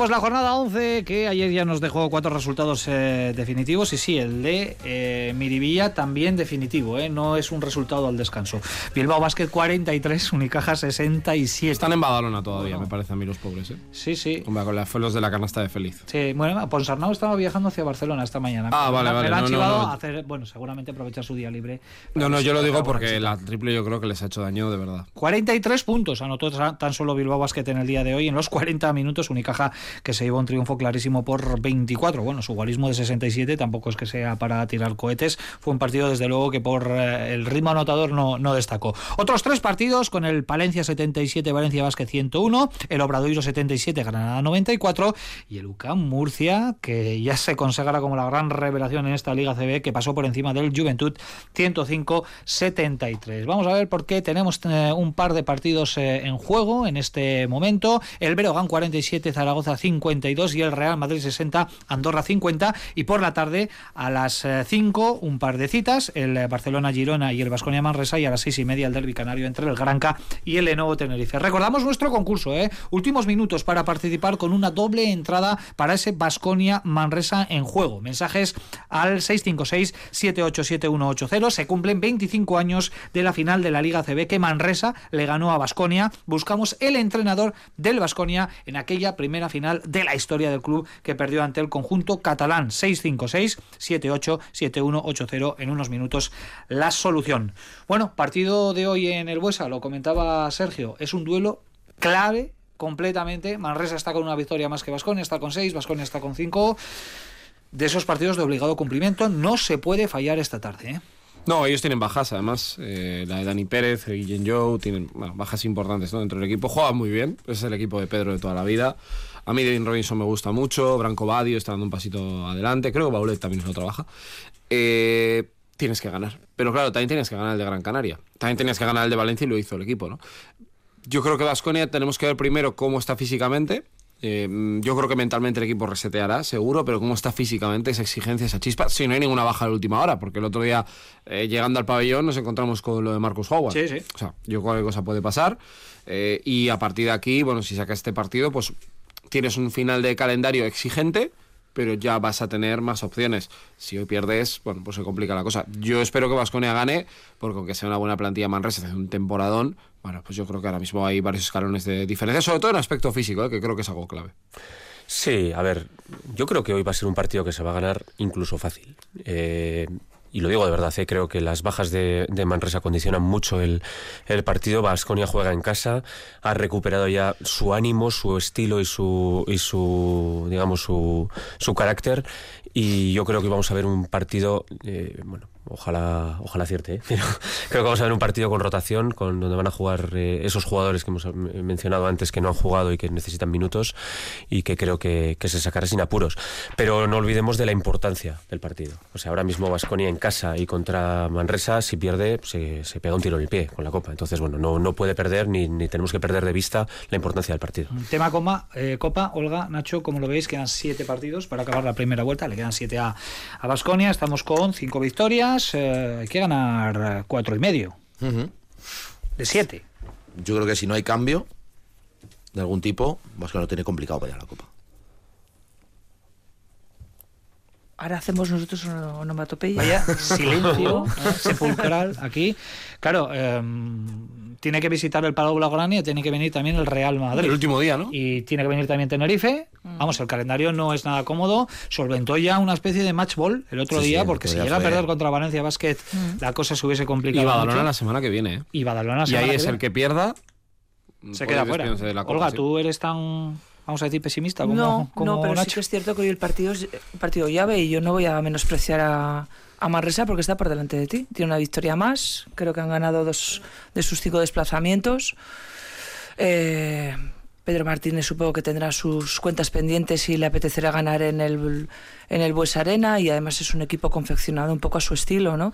Pues la jornada 11, que ayer ya nos dejó cuatro resultados eh, definitivos, y sí, el de eh, Miribilla también definitivo, eh, no es un resultado al descanso. Bilbao Basket 43, Unicaja 67. Están en Badalona todavía, Bueno. me parece a mí los pobres, ¿eh? Sí, sí. Hombre, con los de la canasta de Feliz. Sí, bueno, Ponsarnau estaba viajando hacia Barcelona esta mañana. Ah, vale, vale, han no, no, hacer, bueno, seguramente aprovechar su día libre. No, no, yo lo digo porque la triple yo creo que les ha hecho daño de verdad. 43 puntos anotó tan solo Bilbao Basket en el día de hoy. En los 40 minutos, Unicaja que se llevó un triunfo clarísimo por 24. Bueno, su igualismo de 67 tampoco es que sea para tirar cohetes. Fue un partido, desde luego, que por eh, el ritmo anotador no, no destacó. Otros tres partidos con el Palencia 77, Valencia Basket 101, el Obradoiro 77, Granada 94 y el UCAM Murcia, que ya se consagra como la gran revelación en esta Liga CB, que pasó por encima del Juventud 105-73. Vamos a ver por qué tenemos eh, un par de partidos eh, en juego en este momento. El Breogán 47, Zaragoza 52 y el Real Madrid 60, Andorra 50. Y por la tarde a las eh, 5 un par de citas, el eh, Barcelona-Girona y el Vasconia Manresa y a las 6 y media el Derby Canario entre el Granca y el Lenovo Tenerife. Recordamos nuestro concurso, ¿eh? últimos minutos para participar con una doble entrada para ese Vasconia Manresa en juego. Mensajes al 656-787180. Se cumplen 25 años de la final de la Liga CB que Manresa le ganó a Vasconia. Buscamos el entrenador del Vasconia en aquella primera final de la historia del club que perdió ante el conjunto catalán. 656-787180. En unos minutos la solución. Bueno, partido de hoy en el Buesa, lo comentaba Sergio, es un duelo clave completamente. Manresa está con una victoria más que Vasconia, está con 6, Vasconia está con 5. De esos partidos de obligado cumplimiento no se puede fallar esta tarde. ¿eh? No, ellos tienen bajas, además. eh, la de Dani Pérez, Guillén Joe, tienen bueno, bajas importantes ¿no? dentro del equipo. Juegan muy bien, es el equipo de Pedro de toda la vida. A mí Devin Robinson me gusta mucho, Branco Badio está dando un pasito adelante, creo que Baulet también lo trabaja. Eh, tienes que ganar. Pero claro, también tienes que ganar el de Gran Canaria. También tenías que ganar el de Valencia y lo hizo el equipo, ¿no? Yo creo que Vasconia tenemos que ver primero cómo está físicamente. Eh, mm, yo creo que mentalmente el equipo reseteará, seguro, pero cómo está físicamente esa exigencia, esa chispa, si no hay ninguna baja de última hora, porque el otro día, eh, llegando al pabellón, nos encontramos con lo de Marcus Howard. Sí, sí. O sea, yo cualquier cosa puede pasar. eh, y a partir de aquí, bueno, si sacas este partido, pues tienes un final de calendario exigente, pero ya vas a tener más opciones. Si hoy pierdes, bueno, pues se complica la cosa. Yo espero que Vasconia gane, porque aunque sea una buena plantilla Manresa, hace un temporadón, bueno, pues yo creo que ahora mismo hay varios escalones de diferencia, sobre todo en aspecto físico, eh, que creo que es algo clave. Sí, a ver, yo creo que hoy va a ser un partido que se va a ganar incluso fácil. Eh, y lo digo de verdad, eh, creo que las bajas de, de Manresa condicionan mucho el, el partido. Vasconia juega en casa, ha recuperado ya su ánimo, su estilo y su, y su digamos, su, su carácter. Y yo creo que vamos a ver un partido, eh, bueno, ojalá, ojalá acierte, ¿eh? pero creo que vamos a ver un partido con rotación, con donde van a jugar eh, esos jugadores que hemos eh, mencionado antes que no han jugado y que necesitan minutos y que creo que, que se sacará sin apuros. Pero no olvidemos de la importancia del partido. O sea, ahora mismo Vasconia en casa y contra Manresa, si pierde, se, se pega un tiro en el pie con la Copa. Entonces, bueno, no, no puede perder ni, ni tenemos que perder de vista la importancia del partido. Tema coma, eh, Copa, Olga, Nacho, como lo veis, quedan siete partidos para acabar la primera vuelta, le quedan siete a, a Basconia, estamos con cinco victorias, eh, hay que ganar eh, cuatro y medio de siete. Yo creo que si no hay cambio de algún tipo, Vasco lo tiene complicado para ir a la Copa. Ahora hacemos nosotros una onomatopeya. Vaya silencio eh, sepulcral aquí. Claro, eh, tiene que visitar el Palau Blaugrana y tiene que venir también el Real Madrid. El último día, ¿no? Y tiene que venir también Tenerife. Vamos, el calendario no es nada cómodo. Solventó ya una especie de match ball el otro Sí, día, sí, porque si llega a perder contra Valencia Basket, la cosa se hubiese complicado. Y Badalona mucho. la semana que viene, ¿eh? Y Badalona la Y semana ahí que es viene. el que pierda. se queda fuera. despedirse de la Copa, Olga, sí. tú eres tan, vamos a decir, pesimista como, no, como no, pero sí que es cierto que hoy el partido es un partido llave y yo no voy a menospreciar a, a Manresa porque está por delante de ti. Tiene una victoria más, creo que han ganado dos de sus cinco desplazamientos. Eh, Pedro Martínez supongo que tendrá sus cuentas pendientes y le apetecerá ganar en el, en el Bues Arena y además es un equipo confeccionado un poco a su estilo, ¿no?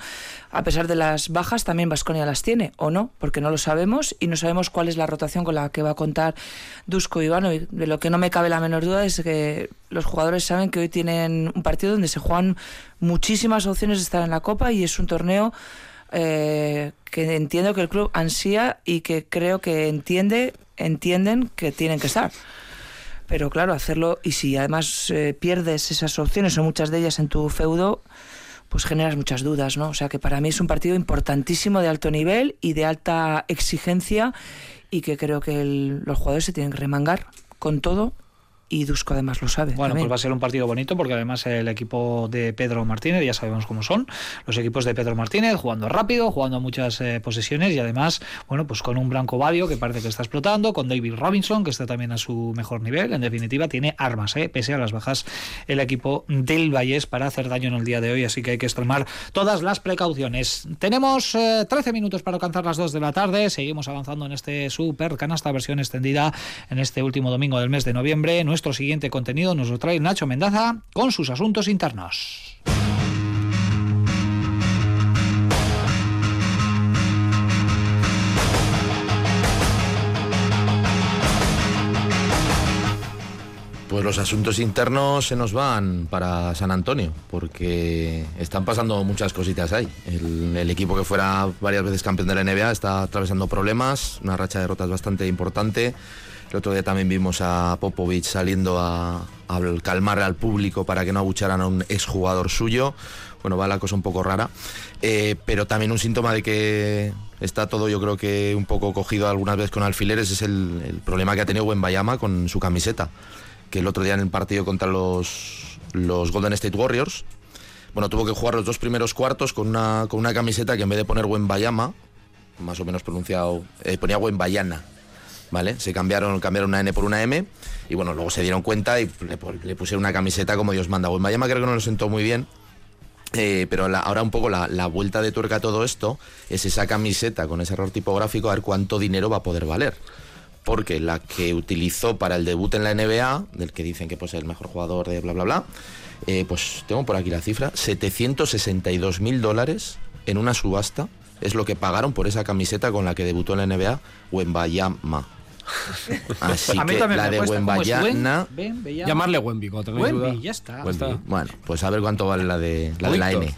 A pesar de las bajas, también Vasconia las tiene, o no, porque no lo sabemos y no sabemos cuál es la rotación con la que va a contar Dusko Ivanovic. De lo que no me cabe la menor duda es que los jugadores saben que hoy tienen un partido donde se juegan muchísimas opciones de estar en la Copa y es un torneo eh, que entiendo que el club ansía y que creo que entiende, entienden que tienen que estar. Pero claro, hacerlo y si además eh, pierdes esas opciones o muchas de ellas en tu feudo, pues generas muchas dudas, ¿no? O sea que para mí es un partido importantísimo de alto nivel y de alta exigencia y que creo que el- los jugadores se tienen que remangar con todo y Dusko además lo sabe. Bueno, también. pues va a ser un partido bonito porque además el equipo de Pedro Martínez, ya sabemos cómo son, los equipos de Pedro Martínez jugando rápido, jugando muchas eh, posesiones y además, bueno, pues con un Blanco Badio que parece que está explotando, con David Robinson que está también a su mejor nivel, en definitiva tiene armas, eh, pese a las bajas el equipo del Vallés para hacer daño en el día de hoy, así que hay que extremar todas las precauciones. Tenemos eh, 13 minutos para alcanzar las 2 de la tarde, seguimos avanzando en este super canasta versión extendida en este último domingo del mes de noviembre. Nuestro siguiente contenido nos lo trae Nacho Mendaza con sus asuntos internos. Pues los asuntos internos se nos van para San Antonio, porque están pasando muchas cositas ahí. El, el equipo que fuera varias veces campeón de la NBA está atravesando problemas, una racha de derrotas bastante importante. El otro día también vimos a Popovich saliendo a, a calmar al público para que no abucharan a un exjugador suyo. Bueno, va la cosa un poco rara, Eh, pero también un síntoma de que está todo yo creo que un poco cogido algunas veces con alfileres es el, problema que ha tenido Wembayama con su camiseta que el otro día en el partido contra los, Golden State Warriors, bueno, tuvo que jugar los dos primeros cuartos con una, con una camiseta que en vez de poner Wembayama, más o menos pronunciado, eh, ponía Wembayana, ¿vale? Se cambiaron, cambiaron una N por una M y bueno, luego se dieron cuenta y le, pu- le pusieron una camiseta como Dios manda. Wembayama creo que no lo sentó muy bien. Eh, pero ahora un poco la, la vuelta de tuerca a todo esto es esa camiseta con ese error tipográfico, a ver cuánto dinero va a poder valer porque la que utilizó para el debut en la NBA, del que dicen que pues, es el mejor jugador de bla bla bla, eh, pues tengo por aquí la cifra, 762 mil dólares en una subasta es lo que pagaron por esa camiseta con la que debutó en la NBA Wembayama. Así que la de. Wembayana. Llamarle Wemby, cuando tengáis Wemby, duda. ya está. Wemby. Bueno, pues a ver cuánto vale la de la, de la. N.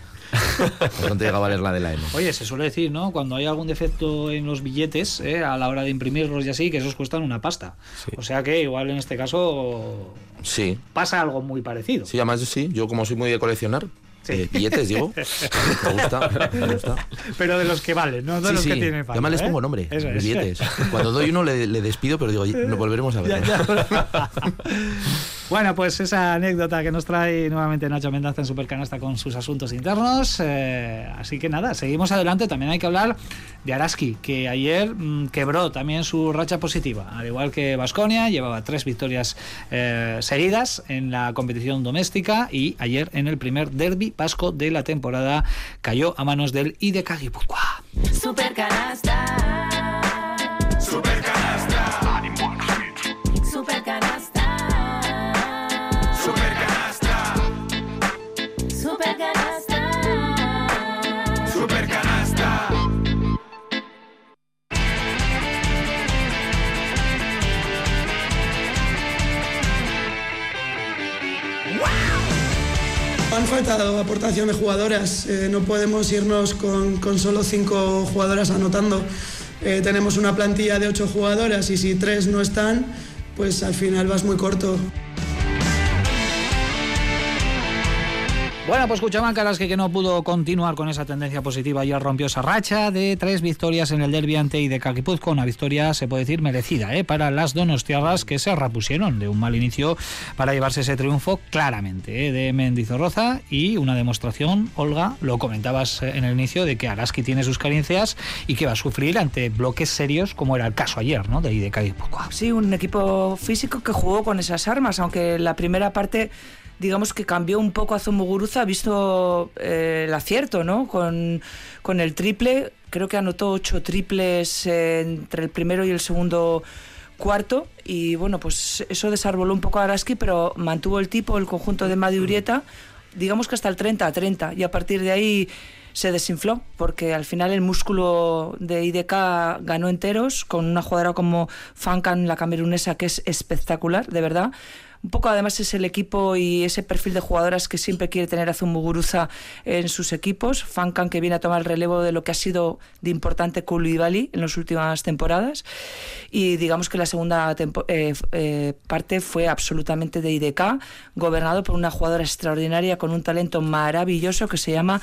¿Cuánto llega a valer la de la N? Oye, se suele decir, ¿no? Cuando hay algún defecto en los billetes, ¿eh? a la hora de imprimirlos y así, que esos cuestan una pasta. Sí. O sea que igual en este caso Sí. pasa algo muy parecido. Sí, además sí, yo como soy muy de coleccionar, Sí. eh, billetes, digo, me gusta, me gusta. Pero de los que valen, no de Sí, los sí. que tienen falta. Además les ¿eh? pongo nombre, Eso los es. billetes. Cuando doy uno le, le despido, pero digo, "Oye, nos volveremos a ver. Bueno, pues esa anécdota que nos trae nuevamente Nacho Mendaza en Supercanasta con sus asuntos internos. eh, así que nada, seguimos adelante. También hay que hablar de Araski, que ayer mm, quebró también su racha positiva. Al igual que Vasconia, llevaba tres victorias eh, seguidas en la competición doméstica y ayer en el primer derby vasco de la temporada cayó a manos del IDK Guipúzcoa. Super canasta. Faltado aportación de jugadoras. eh, no podemos irnos con, con solo cinco jugadoras anotando. Eh, tenemos una plantilla de ocho jugadoras y si tres no están, pues al final vas muy corto. Bueno, pues escuchaban Karaski que no pudo continuar con esa tendencia positiva y rompió esa racha de tres victorias en el derbi ante IDK Guipúzcoa. Una victoria, se puede decir, merecida ¿eh? para las donostiarras que se repusieron de un mal inicio para llevarse ese triunfo claramente ¿eh? de Mendizorroza y una demostración, Olga, lo comentabas eh, en el inicio, de que Araski tiene sus carencias y que va a sufrir ante bloques serios como era el caso ayer ¿no? de IDK Guipúzcoa. Sí, un equipo físico que jugó con esas armas, aunque la primera parte digamos que cambió un poco a Zumuguruza, visto eh, el acierto, ¿no? Con, con el triple, creo que anotó ocho triples eh, entre el primero y el segundo cuarto y bueno, pues eso desarboló un poco a Araski, pero mantuvo el tipo, el conjunto de Madi Urieta, digamos que hasta el 30 a 30 y a partir de ahí se desinfló porque al final el músculo de IDK ganó enteros con una jugadora como Fankan, la camerunesa, que es espectacular, de verdad. Un poco además es el equipo y ese perfil de jugadoras que siempre quiere tener a Zumuguruza en sus equipos. Fankan que viene a tomar el relevo de lo que ha sido de importante Koulibaly en las últimas temporadas. Y digamos que la segunda eh, eh, parte fue absolutamente de IDK, gobernado por una jugadora extraordinaria con un talento maravilloso que se llama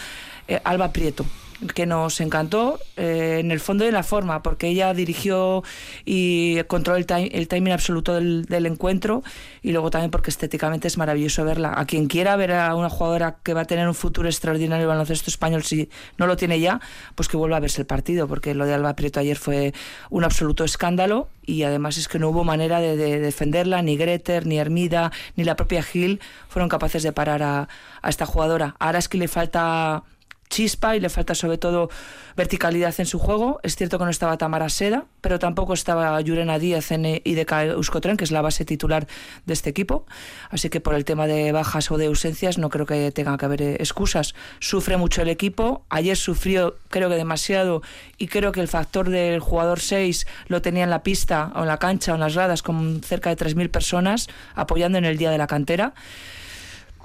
eh, Alba Prieto que nos encantó eh, en el fondo y en la forma, porque ella dirigió y controló el, el timing absoluto del, encuentro y luego también porque estéticamente es maravilloso verla. A quien quiera ver a una jugadora que va a tener un futuro extraordinario en el baloncesto español, si no lo tiene ya, pues que vuelva a verse el partido, porque lo de Alba Prieto ayer fue un absoluto escándalo y además es que no hubo manera de, de defenderla, ni Greter, ni Hermida, ni la propia Gil fueron capaces de parar a, a esta jugadora. Ahora es que le falta chispa y le falta sobre todo verticalidad en su juego. Es cierto que no estaba Tamara Seda, pero tampoco estaba Yurena Díaz en IDK Euskotren, que es la base titular de este equipo. Así que por el tema de bajas o de ausencias no creo que tenga que haber eh, excusas. Sufre mucho el equipo. Ayer sufrió creo que demasiado y creo que el factor del jugador 6 lo tenía en la pista o en la cancha o en las gradas con cerca de 3.000 personas apoyando en el día de la cantera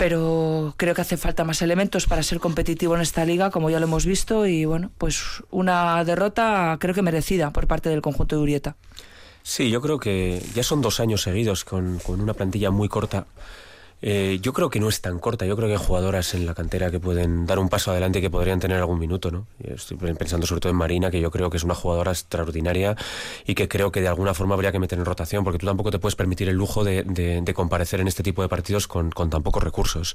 pero creo que hace falta más elementos para ser competitivo en esta liga, como ya lo hemos visto, y bueno, pues una derrota creo que merecida por parte del conjunto de Urieta. Sí, yo creo que ya son dos años seguidos con, con una plantilla muy corta. Eh, yo creo que no es tan corta. Yo creo que hay jugadoras en la cantera que pueden dar un paso adelante y que podrían tener algún minuto, ¿no? Estoy pensando sobre todo en Marina, que yo creo que es una jugadora extraordinaria y que creo que de alguna forma habría que meter en rotación, porque tú tampoco te puedes permitir el lujo de, comparecer en este tipo de partidos con, tan pocos recursos.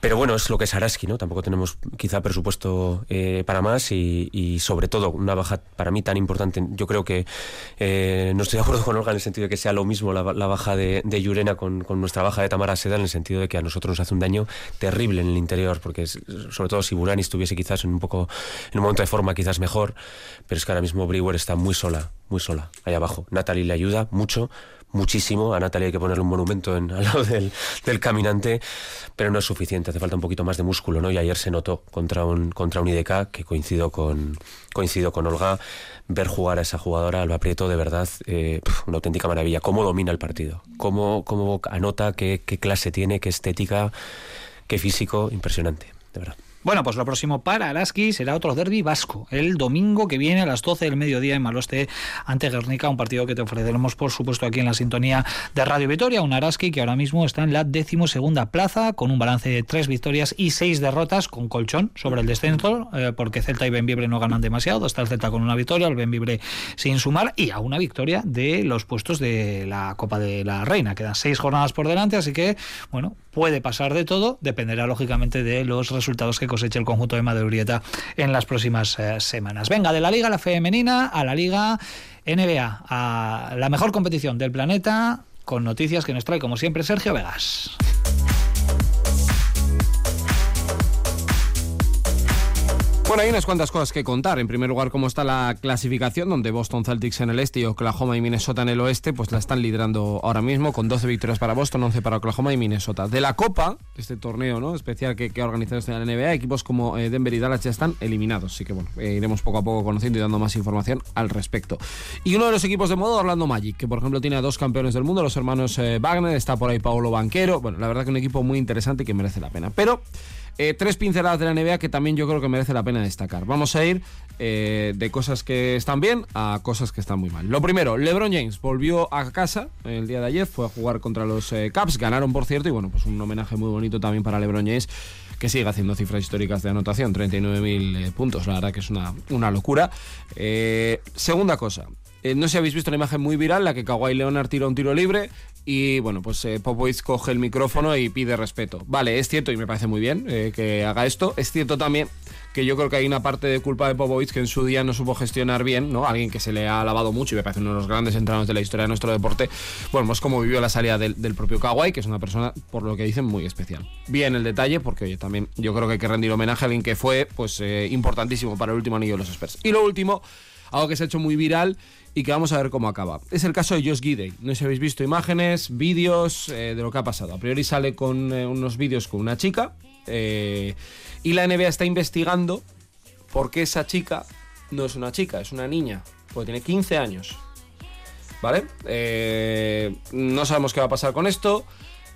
Pero bueno, es lo que es Araski, ¿no? Tampoco tenemos quizá presupuesto eh, para más y, sobre todo una baja para mí tan importante. Yo creo que eh, no estoy de acuerdo con Olga en el sentido de que sea lo mismo la, baja de, de con, nuestra baja de Tamara Seda, en el sentido de que a nosotros nos hace un daño terrible en el interior, porque es- sobre todo si Burani estuviese quizás en un poco en un momento de forma quizás mejor, pero es que ahora mismo Brewer está muy sola, muy sola, ahí abajo. Natalie le ayuda mucho, muchísimo. A Natalia hay que ponerle un monumento en, al lado del, del, caminante, pero no es suficiente. Hace falta un poquito más de músculo, ¿no? Y ayer se notó contra un, contra un IDK, que coincido con, coincido con Olga, ver jugar a esa jugadora, Alba Prieto, de verdad, eh, una auténtica maravilla. Cómo domina el partido, cómo, cómo anota, qué, qué clase tiene, qué estética, qué físico, impresionante, de verdad. Bueno, pues lo próximo para Araski será otro derby vasco, el domingo que viene a las 12 del mediodía en Maloste ante Guernica, un partido que te ofreceremos por supuesto aquí en la sintonía de Radio Vitoria, un Araski que ahora mismo está en la decimosegunda plaza con un balance de tres victorias y seis derrotas con colchón sobre el descenso, eh, porque Celta y Benvibre no ganan demasiado, está el Celta con una victoria, el Benvibre sin sumar y a una victoria de los puestos de la Copa de la Reina, quedan seis jornadas por delante, así que bueno, puede pasar de todo, dependerá lógicamente de los resultados que coseche el conjunto de Madurieta en las próximas eh, semanas. Venga, de la Liga la Femenina a la Liga NBA, a la mejor competición del planeta, con noticias que nos trae como siempre Sergio Vegas. Bueno, hay unas cuantas cosas que contar. En primer lugar, cómo está la clasificación, donde Boston Celtics en el este y Oklahoma y Minnesota en el oeste, pues la están liderando ahora mismo, con 12 victorias para Boston, 11 para Oklahoma y Minnesota. De la Copa, este torneo ¿no? especial que, que ha organizado la NBA, equipos como eh, Denver y Dallas ya están eliminados. Así que bueno, eh, iremos poco a poco conociendo y dando más información al respecto. Y uno de los equipos de modo, Orlando Magic, que por ejemplo tiene a dos campeones del mundo, los hermanos eh, Wagner, está por ahí Paolo Banquero. Bueno, la verdad que un equipo muy interesante que merece la pena. Pero eh, tres pinceladas de la NBA que también yo creo que merece la pena destacar. Vamos a ir eh, de cosas que están bien a cosas que están muy mal. Lo primero, LeBron James volvió a casa el día de ayer, fue a jugar contra los eh, Caps, ganaron por cierto, y bueno, pues un homenaje muy bonito también para LeBron James que sigue haciendo cifras históricas de anotación, 39.000 puntos, la verdad que es una, una locura. segunda cosa, no sé si habéis visto una imagen muy viral, la que Kawhi Leonard tira un tiro libre y bueno, pues eh, Popovich coge el micrófono y pide respeto. Vale, es cierto y me parece muy bien eh, que haga esto. Es cierto también que yo creo que hay una parte de culpa de Popovich que en su día no supo gestionar bien, ¿no? Alguien que se le ha alabado mucho y me parece uno de los grandes entrenadores de la historia de nuestro deporte. Bueno, pues como vivió la salida del, del, propio Kawhi, que es una persona, por lo que dicen, muy especial. Bien el detalle, porque oye, también yo creo que hay que rendir homenaje a alguien que fue, pues, eh, importantísimo para el último anillo de los Spurs. Y lo último, algo que se ha hecho muy viral y que vamos a ver cómo acaba. Es el caso de Josh Gidey. No sé si habéis visto imágenes, vídeos eh, de lo que ha pasado. A priori sale con eh, unos vídeos con una chica eh, y la NBA está investigando por qué esa chica no es una chica, es una niña, porque tiene 15 años. ¿Vale? no sabemos qué va a pasar con esto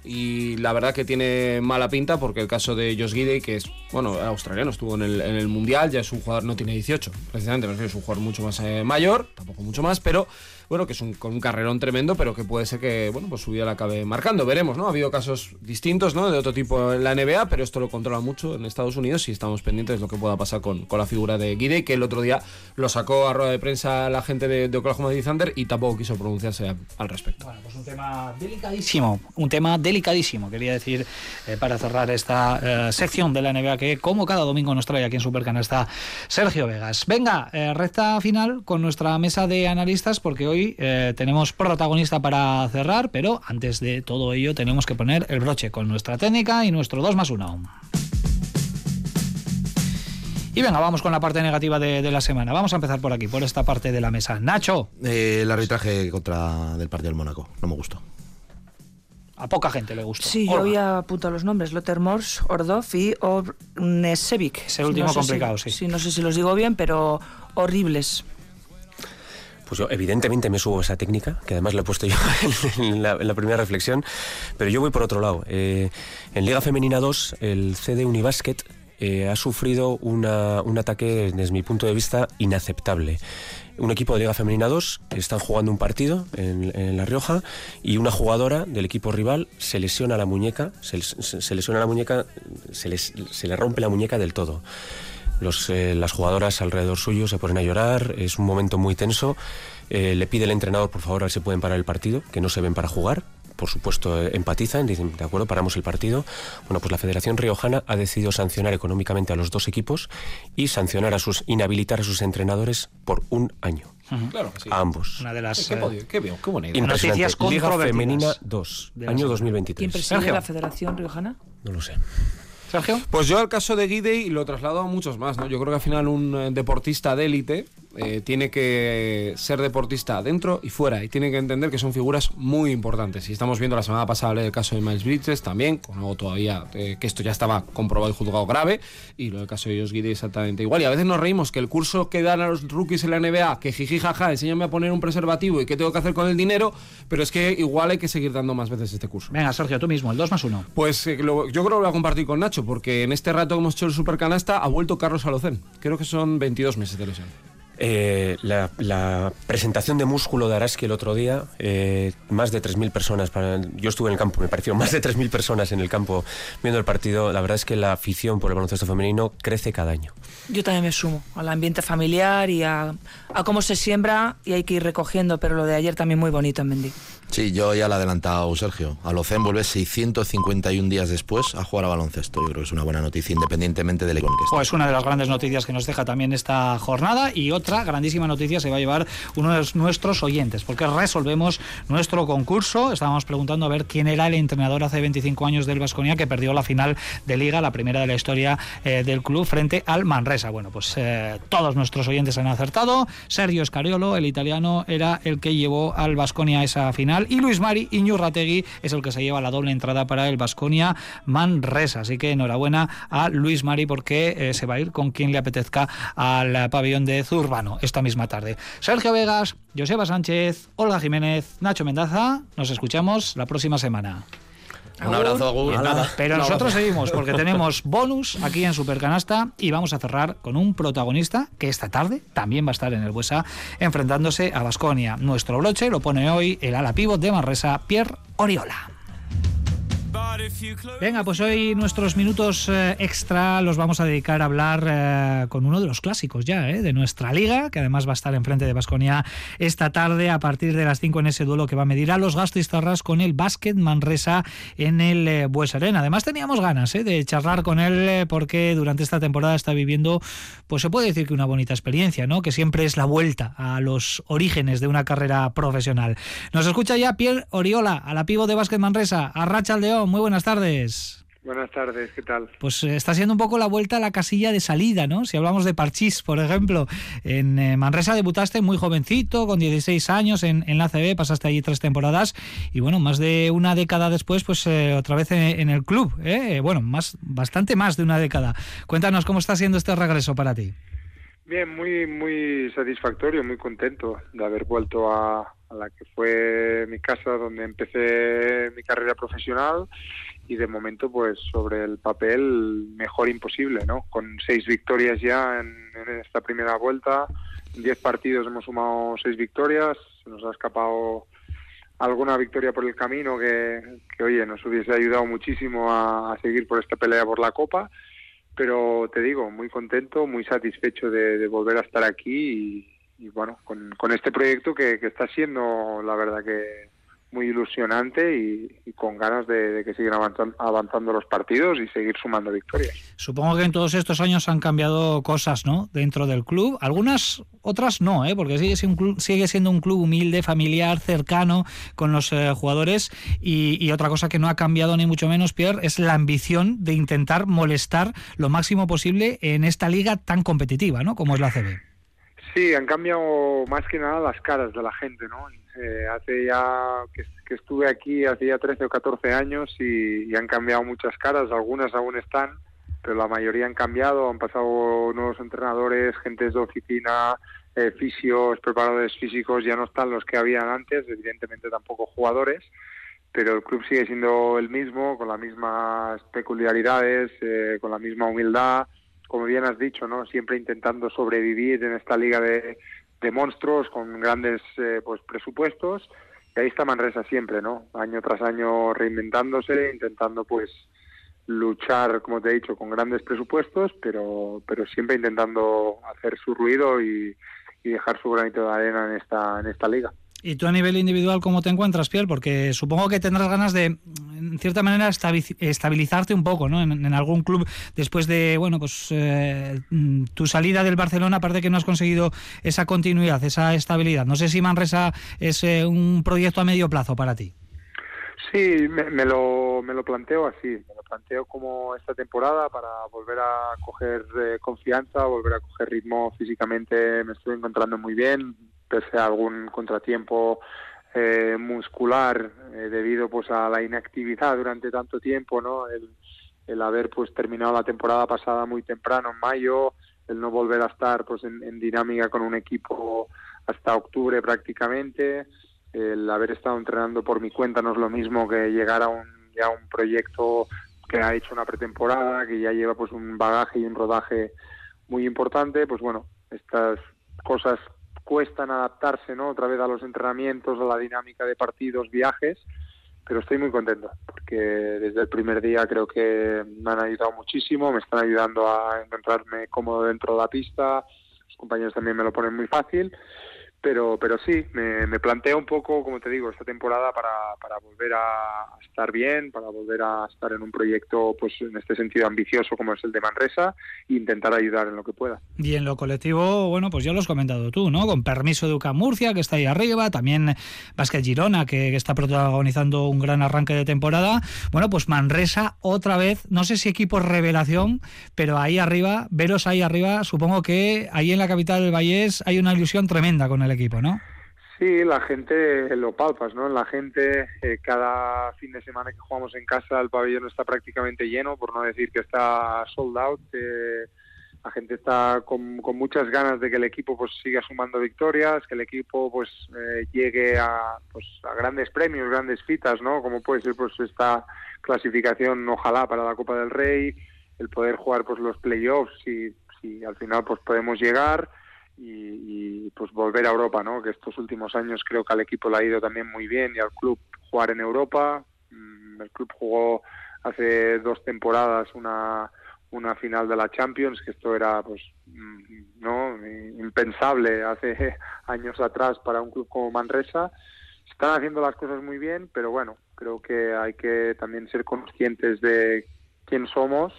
y la verdad que tiene mala pinta porque el caso de Josh Gidey, que es, bueno, australiano, estuvo en el, en el Mundial, ya es un jugador, no tiene 18, precisamente, es un jugador mucho más eh, mayor, tampoco mucho más, pero bueno, que es un, con un carrerón tremendo, pero que puede ser que, bueno, pues su vida la acabe marcando. Veremos, ¿no? Ha habido casos distintos, ¿no? De otro tipo en la NBA, pero esto lo controla mucho en Estados Unidos y estamos pendientes de lo que pueda pasar con, con la figura de Gidey, que el otro día lo sacó a rueda de prensa la gente de, de Oklahoma City Thunder y tampoco quiso pronunciarse al respecto. Bueno, pues un tema delicadísimo, un tema delicadísimo, quería decir, eh, para cerrar esta eh, sección de la NBA que, como cada domingo nos trae aquí en Supercanasta Sergio Vegas. Venga, eh, recta final con nuestra mesa de analistas, porque hoy eh, tenemos protagonista para cerrar, pero antes de todo ello tenemos que poner el broche con nuestra técnica y nuestro 2 más 1. Y venga, vamos con la parte negativa de, de, la semana. Vamos a empezar por aquí, por esta parte de la mesa. Nacho. Eh, el arbitraje contra del partido del Mónaco. No me gustó. A poca gente le gustó. Sí, Orba. yo había apuntado los nombres: Lothar Mors, Ordov y Ornesevic. Ese último no sé complicado, si, sí. sí. No sé si los digo bien, pero horribles. Pues yo evidentemente me subo esa técnica, que además la he puesto yo en la, primera reflexión, pero yo voy por otro lado. Eh, en Liga Femenina 2, el CD Unibasket eh, ha sufrido una, un ataque, desde mi punto de vista, inaceptable. Un equipo de Liga Femenina 2 están jugando un partido en, La Rioja y una jugadora del equipo rival se lesiona la muñeca, se lesiona la muñeca, se, les, se le rompe la muñeca del todo. Los, eh, las jugadoras alrededor suyo se ponen a llorar, es un momento muy tenso. Eh, le pide el entrenador, por favor, a ver si pueden parar el partido, que no se ven para jugar. Por supuesto, eh, empatizan, dicen, de acuerdo, paramos el partido. Bueno, pues la Federación Riojana ha decidido sancionar económicamente a los dos equipos y sancionar a sus, inhabilitar a sus entrenadores por un año. Uh -huh. Claro sí. A ambos. Una de las qué, qué, qué, bien, qué bonito. noticias Liga Femenina 2, año 2023. ¿Quién preside Sergio? la Federación Riojana? No lo sé. Pues yo al caso de Guidey lo traslado a muchos más, ¿no? Yo creo que al final un eh, deportista de élite eh, tiene que ser deportista dentro y fuera y tiene que entender que son figuras muy importantes. Y estamos viendo la semana pasada el caso de Miles Bridges también, con algo todavía eh, que esto ya estaba comprobado y juzgado grave, y lo del caso de Josh exactamente igual. Y a veces nos reímos que el curso que dan a los rookies en la NBA, que jiji jaja, enséñame a poner un preservativo y qué tengo que hacer con el dinero, pero es que igual hay que seguir dando más veces este curso. Venga, Sergio, tú mismo, el 2 más 1. Pues eh, lo- yo creo que lo voy a compartir con Nacho, porque en este rato que hemos hecho el supercanasta ha vuelto Carlos Alocén. Creo que son 22 meses de lesión. Eh, la, la presentación de músculo de Araski el otro día, eh, más de 3.000 personas. Para, yo estuve en el campo, me pareció más de 3.000 personas en el campo viendo el partido. La verdad es que la afición por el baloncesto femenino crece cada año. Yo también me sumo al ambiente familiar y a, a cómo se siembra y hay que ir recogiendo, pero lo de ayer también muy bonito en Mendy. Sí, yo ya lo he adelantado, Sergio. Alocén vuelve 651 días después a jugar a baloncesto. Yo creo que es una buena noticia independientemente del equipo que esté. Pues una de las grandes noticias que nos deja también esta jornada y otra grandísima noticia se va a llevar uno de nuestros oyentes, porque resolvemos nuestro concurso. Estábamos preguntando a ver quién era el entrenador hace 25 años del Vasconia que perdió la final de liga, la primera de la historia eh, del club frente al Manresa. Bueno, pues eh, todos nuestros oyentes han acertado. Sergio Scariolo, el italiano, era el que llevó al Vasconia a esa final y Luis Mari Iñurrategui es el que se lleva la doble entrada para el Vasconia Manresa. Así que enhorabuena a Luis Mari porque eh, se va a ir con quien le apetezca al pabellón de Zurbano esta misma tarde. Sergio Vegas, Joseba Sánchez, Olga Jiménez, Nacho Mendaza. Nos escuchamos la próxima semana. Un abrazo, Agur. Pero nosotros seguimos porque tenemos bonus aquí en Supercanasta y vamos a cerrar con un protagonista que esta tarde también va a estar en el Buesa enfrentándose a Basconia. Nuestro broche lo pone hoy el ala pívot de Manresa, Pierre Oriola. Venga, pues hoy nuestros minutos eh, extra los vamos a dedicar a hablar eh, con uno de los clásicos ya, eh, de nuestra liga, que además va a estar enfrente de Basconia esta tarde a partir de las 5 en ese duelo que va a medir a los Gastistarras con el Básquet Manresa en el eh, Bues Arena. Además teníamos ganas de charlar con él porque durante esta temporada está viviendo, pues se puede decir que una bonita experiencia, ¿no? Que siempre es la vuelta a los orígenes de una carrera profesional. Nos escucha ya Pierre Oriola, a la pivo de Básquet Manresa, a Racha Aldeón. Muy buenas tardes. Buenas tardes, ¿qué tal? Pues eh, está siendo un poco la vuelta a la casilla de salida, ¿no? Si hablamos de Parchís, por ejemplo, en eh, Manresa debutaste muy jovencito, con 16 años en, en la CB, pasaste allí tres temporadas y bueno, más de una década después, pues eh, otra vez en, en el club, ¿eh? Bueno, más, bastante más de una década. Cuéntanos cómo está siendo este regreso para ti. Bien, muy muy satisfactorio, muy contento de haber vuelto a, a la que fue mi casa donde empecé mi carrera profesional y de momento pues sobre el papel mejor imposible, ¿no? Con seis victorias ya en, esta primera vuelta, en diez partidos hemos sumado seis victorias, se nos ha escapado alguna victoria por el camino que, que oye, nos hubiese ayudado muchísimo a, a seguir por esta pelea por la Copa pero te digo, muy contento, muy satisfecho de, de volver a estar aquí y, y bueno, con, este proyecto que, está siendo, la verdad que muy ilusionante y, con ganas de, de que sigan avanzando, avanzando los partidos y seguir sumando victorias. Supongo que en todos estos años han cambiado cosas, ¿no? Dentro del club. Algunas, otras no, ¿eh? Porque sigue siendo un club, sigue siendo un club humilde, familiar, cercano con los eh, jugadores. Y, y, otra cosa que no ha cambiado ni mucho menos, Pierre, es la ambición de intentar molestar lo máximo posible en esta liga tan competitiva, ¿no? Como es la CB. Sí, han cambiado más que nada las caras de la gente, ¿no? Eh, hace ya que, estuve aquí, hace ya 13 o 14 años y, y, han cambiado muchas caras, algunas aún están, pero la mayoría han cambiado, han pasado nuevos entrenadores, gentes de oficina, eh, fisios, preparadores físicos, ya no están los que habían antes, evidentemente tampoco jugadores, pero el club sigue siendo el mismo, con las mismas peculiaridades, eh, con la misma humildad, como bien has dicho, ¿no? Siempre intentando sobrevivir en esta liga de, de monstruos con grandes eh, pues presupuestos y ahí está Manresa siempre, ¿no? Año tras año reinventándose, intentando pues luchar, como te he dicho, con grandes presupuestos, pero pero siempre intentando hacer su ruido y, y dejar su granito de arena en esta en esta liga. ¿Y tú a nivel individual cómo te encuentras, Pierre? Porque supongo que tendrás ganas de, en cierta manera, estabilizarte un poco, ¿no? En, en algún club después de, bueno, pues eh, tu salida del Barcelona, aparte que no has conseguido esa continuidad, esa estabilidad. No sé si Manresa es eh, un proyecto a medio plazo para ti. Sí, me, lo, me lo planteo así, me lo planteo como esta temporada para volver a coger eh, confianza, volver a coger ritmo físicamente, me estoy encontrando muy bien, pese a algún contratiempo eh, muscular eh, debido pues a la inactividad durante tanto tiempo, ¿no? El, el haber pues terminado la temporada pasada muy temprano en mayo, el no volver a estar pues en dinámica con un equipo hasta octubre prácticamente, el haber estado entrenando por mi cuenta no es lo mismo que llegar a un, ya un proyecto que ha hecho una pretemporada, que ya lleva pues un bagaje y un rodaje muy importante, pues bueno, estas cosas cuestan adaptarse, ¿no? Otra vez a los entrenamientos, a la dinámica de partidos, viajes, pero estoy muy contento porque desde el primer día creo que me han ayudado muchísimo, me están ayudando a encontrarme cómodo dentro de la pista, los compañeros también me lo ponen muy fácil pero pero sí me, me, planteo un poco como te digo esta temporada para, para volver a estar bien para volver a estar en un proyecto pues en este sentido ambicioso como es el de Manresa e intentar ayudar en lo que pueda. Y en lo colectivo bueno pues ya lo has comentado tú no con permiso de UCAM Murcia que está ahí arriba también Vázquez Girona que, que está protagonizando un gran arranque de temporada. Bueno pues Manresa otra vez no sé si equipo revelación pero ahí arriba veros ahí arriba supongo que ahí en la capital del Vallés hay una ilusión tremenda con el equipo, ¿no? Sí, la gente lo palpas, ¿no? La gente, eh, cada fin de semana que jugamos en casa, el pabellón está prácticamente lleno, por no decir que está sold out. Eh, la gente está con, muchas ganas de que el equipo pues siga sumando victorias, que el equipo pues eh, llegue a, pues, a grandes premios, grandes fitas, ¿no? Como puede ser pues esta clasificación, ojalá, para la Copa del Rey, el poder jugar pues los playoffs, si, si al final pues podemos llegar y, pues volver a Europa, ¿no? Que estos últimos años creo que al equipo le ha ido también muy bien y al club jugar en Europa. Mm, el club jugó hace dos temporadas una una final de la Champions, que esto era pues mm, no impensable hace años atrás para un club como Manresa. Están haciendo las cosas muy bien, pero bueno, creo que hay que también ser conscientes de quién somos,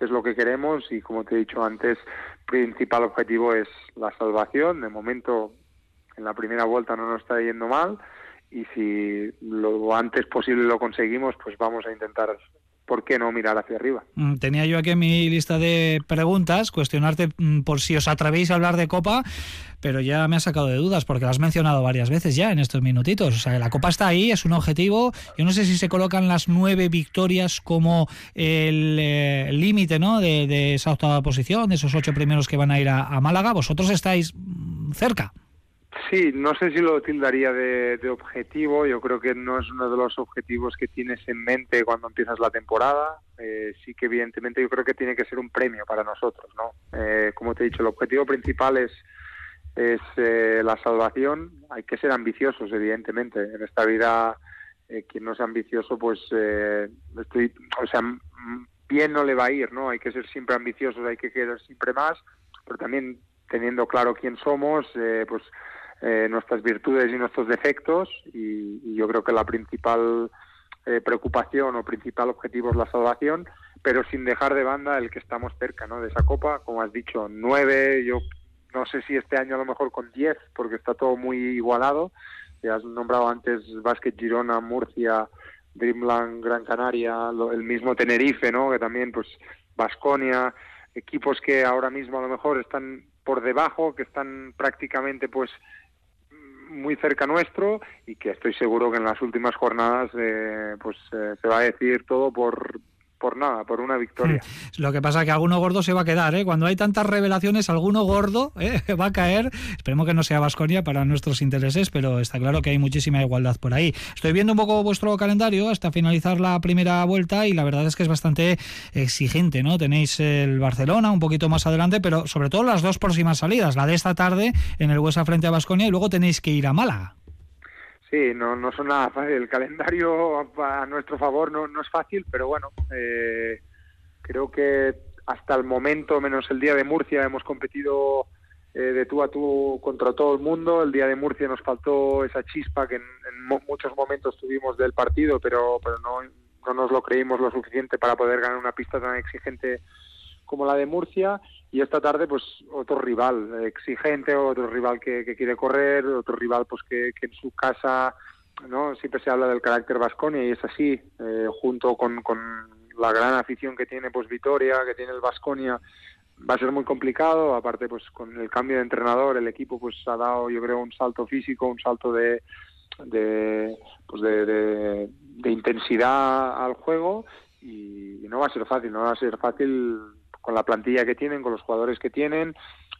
es lo que queremos y como te he dicho antes, principal objetivo es la salvación. De momento, en la primera vuelta no nos está yendo mal y si lo antes posible lo conseguimos, pues vamos a intentar ¿por qué no mirar hacia arriba? Mm, tenía yo aquí mi lista de preguntas, cuestionarte mm, por si os atrevéis a hablar de Copa, pero ya me ha sacado de dudas porque lo has mencionado varias veces ya en estos minutitos. O sea, la Copa está ahí, es un objetivo. Yo no sé si se colocan las nueve victorias como el eh, límite ¿no? De, esa octava posición, de esos ocho primeros que van a ir a Málaga. ¿Vosotros estáis mm, cerca? Sí, no sé si lo tildaría de, objetivo. Yo creo que no es uno de los objetivos que tienes en mente cuando empiezas la temporada. Eh, sí que evidentemente yo creo que tiene que ser un premio para nosotros, ¿no? Eh, como te he dicho, el objetivo principal es eh, la salvación. Hay que ser ambiciosos, evidentemente. En esta vida, quien no es ambicioso, pues estoy, o sea, bien no le va a ir, ¿no? Hay que ser siempre ambiciosos, hay que querer siempre más, pero también teniendo claro quién somos, pues eh, nuestras virtudes y nuestros defectos y, yo creo que la principal eh, preocupación o principal objetivo es la salvación, pero sin dejar de banda el que estamos cerca ¿no? de esa copa, como has dicho, nueve, yo no sé si este año a lo mejor con diez, porque está todo muy igualado, ya has nombrado antes Básquet Girona, Murcia, Dreamland, Gran Canaria, el mismo Tenerife, ¿no? que también pues Basconia, equipos que ahora mismo a lo mejor están por debajo, que están prácticamente pues muy cerca nuestro y que estoy seguro que en las últimas jornadas eh, pues eh, se va a decir todo por por nada, por una victoria. Lo que pasa es que alguno gordo se va a quedar, ¿eh? Cuando hay tantas revelaciones, alguno gordo ¿eh? va a caer. Esperemos que no sea Vasconia para nuestros intereses, pero está claro que hay muchísima igualdad por ahí. Estoy viendo un poco vuestro calendario hasta finalizar la primera vuelta y la verdad es que es bastante exigente, ¿no? Tenéis el Barcelona un poquito más adelante, pero sobre todo las dos próximas salidas, la de esta tarde en el Huesa frente a Vasconia y luego tenéis que ir a Málaga. Sí, no, no son nada fácil. El calendario a nuestro favor no, no es fácil, pero bueno, eh, creo que hasta el momento, menos el día de Murcia, hemos competido eh, de tú a tú contra todo el mundo. El día de Murcia nos faltó esa chispa que en, muchos momentos tuvimos del partido, pero, pero no, no nos lo creímos lo suficiente para poder ganar una pista tan exigente como la de Murcia y esta tarde pues otro rival exigente, otro rival que, quiere correr, otro rival pues que, en su casa ¿no? Siempre se habla del carácter Vasconia y es así, eh, junto con, con la gran afición que tiene pues Vitoria, que tiene el Vasconia, va a ser muy complicado, aparte pues con el cambio de entrenador, el equipo pues ha dado yo creo un salto físico, un salto de de, pues de, de, intensidad al juego y, no va a ser fácil, no va a ser fácil con la plantilla que tienen, con los jugadores que tienen,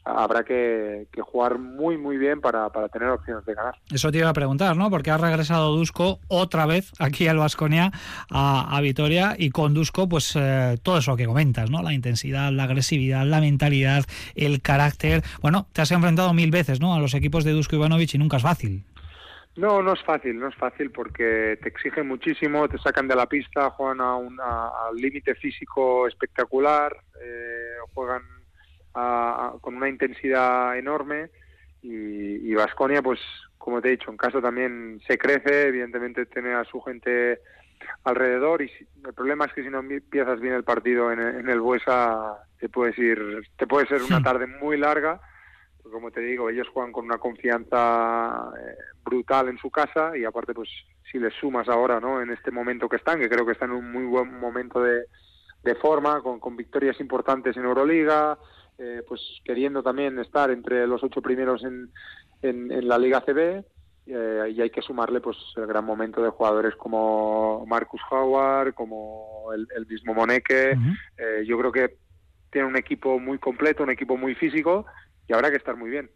habrá que, jugar muy muy bien para, para, tener opciones de ganar. Eso te iba a preguntar, ¿no? Porque ha regresado Dusko otra vez aquí al Vasconia a, a, Vitoria y con Dusko pues eh, todo eso que comentas, ¿no? La intensidad, la agresividad, la mentalidad, el carácter. Bueno, te has enfrentado mil veces, ¿no? A los equipos de Dusko Ivanovic y nunca es fácil. No, no es fácil, no es fácil porque te exigen muchísimo, te sacan de la pista, juegan a un al límite físico espectacular, eh, juegan con una intensidad enorme y Vasconia, pues como te he dicho, en casa también se crece, evidentemente tiene a su gente alrededor y el problema es que si no empiezas bien el partido en, en el Buesa te puedes ir, te puede ser una tarde muy larga como te digo, ellos juegan con una confianza eh, brutal en su casa y aparte, pues si les sumas ahora, ¿no? En este momento que están, que creo que están en un muy buen momento de, de forma, con, con victorias importantes en Euroliga, eh, pues queriendo también estar entre los ocho primeros en, en, la Liga CB. Eh, y hay que sumarle pues el gran momento de jugadores como Marcus Howard, como el, mismo Moneke. yo creo que tiene un equipo muy completo, un equipo muy físico y habrá que estar muy bien.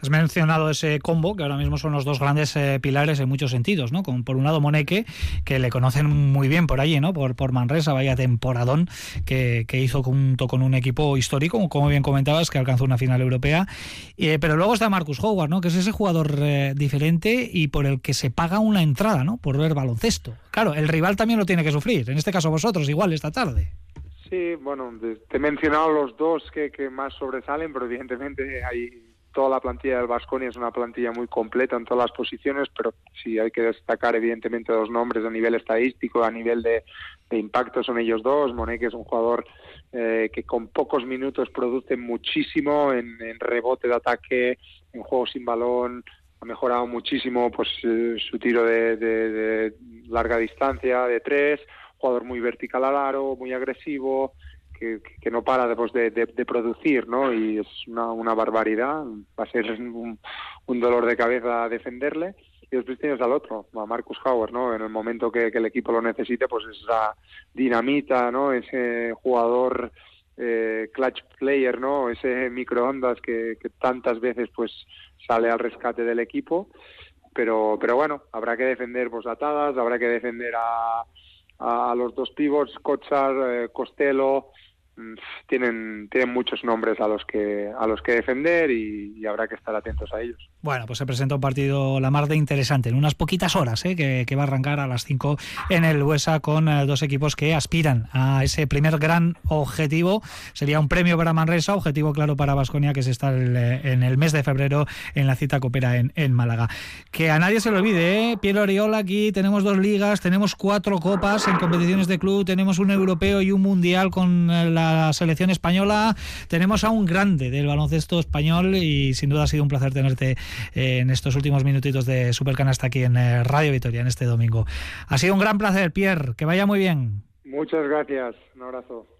Has mencionado ese combo, que ahora mismo son los dos grandes eh, pilares en muchos sentidos, ¿no? Con, por un lado Moneque, que le conocen muy bien por allí, ¿no? Por, por Manresa, vaya temporadón que, hizo junto con un equipo histórico, como bien comentabas, que alcanzó una final europea. Eh, pero luego está Marcus Howard, ¿no? Que es ese jugador eh, diferente y por el que se paga una entrada, ¿no? Por ver baloncesto. Claro, el rival también lo tiene que sufrir, en este caso vosotros, igual esta tarde. Sí, bueno, te he mencionado los dos que, que más sobresalen, pero evidentemente hay toda la plantilla del Vasconia es una plantilla muy completa en todas las posiciones, pero sí hay que destacar evidentemente dos nombres a nivel estadístico, a nivel de, impacto son ellos dos. Monek es un jugador eh, que con pocos minutos produce muchísimo en, rebote de ataque, en juego sin balón, ha mejorado muchísimo pues eh, su tiro de, de larga distancia, de tres jugador muy vertical al aro, muy agresivo, que, no para después de, producir, ¿no? Y es una, una barbaridad, va a ser un, un, dolor de cabeza defenderle. Y después tienes al otro, a Marcus Howard, ¿no? En el momento que, que el equipo lo necesite, pues esa dinamita, ¿no? Ese jugador eh, clutch player, ¿no? Ese microondas que, que tantas veces pues sale al rescate del equipo. Pero, pero bueno, habrá que defender pues atadas, habrá que defender a, a, los dos pivots, Kochar, eh, Costello, tienen, tienen muchos nombres a los que, a los que defender y habrá que estar atentos a ellos. Bueno, pues se presenta un partido la mar de interesante en unas poquitas horas, ¿eh? que, va a arrancar a las 5 en el Huesa con eh, dos equipos que aspiran a ese primer gran objetivo. Sería un premio para Manresa, objetivo claro para Vasconia, que es estar eh, en el mes de febrero en la cita copera en, en Málaga. Que a nadie se lo olvide, ¿eh? Oriola aquí, tenemos dos ligas, tenemos cuatro copas en competiciones de club, tenemos un europeo y un mundial con la selección española, tenemos a un grande del baloncesto español y sin duda ha sido un placer tenerte en estos últimos minutitos de Supercanasta aquí en eh, Radio Vitoria en este domingo. Ha sido un gran placer, Pierre. Que vaya muy bien. Muchas gracias. Un abrazo.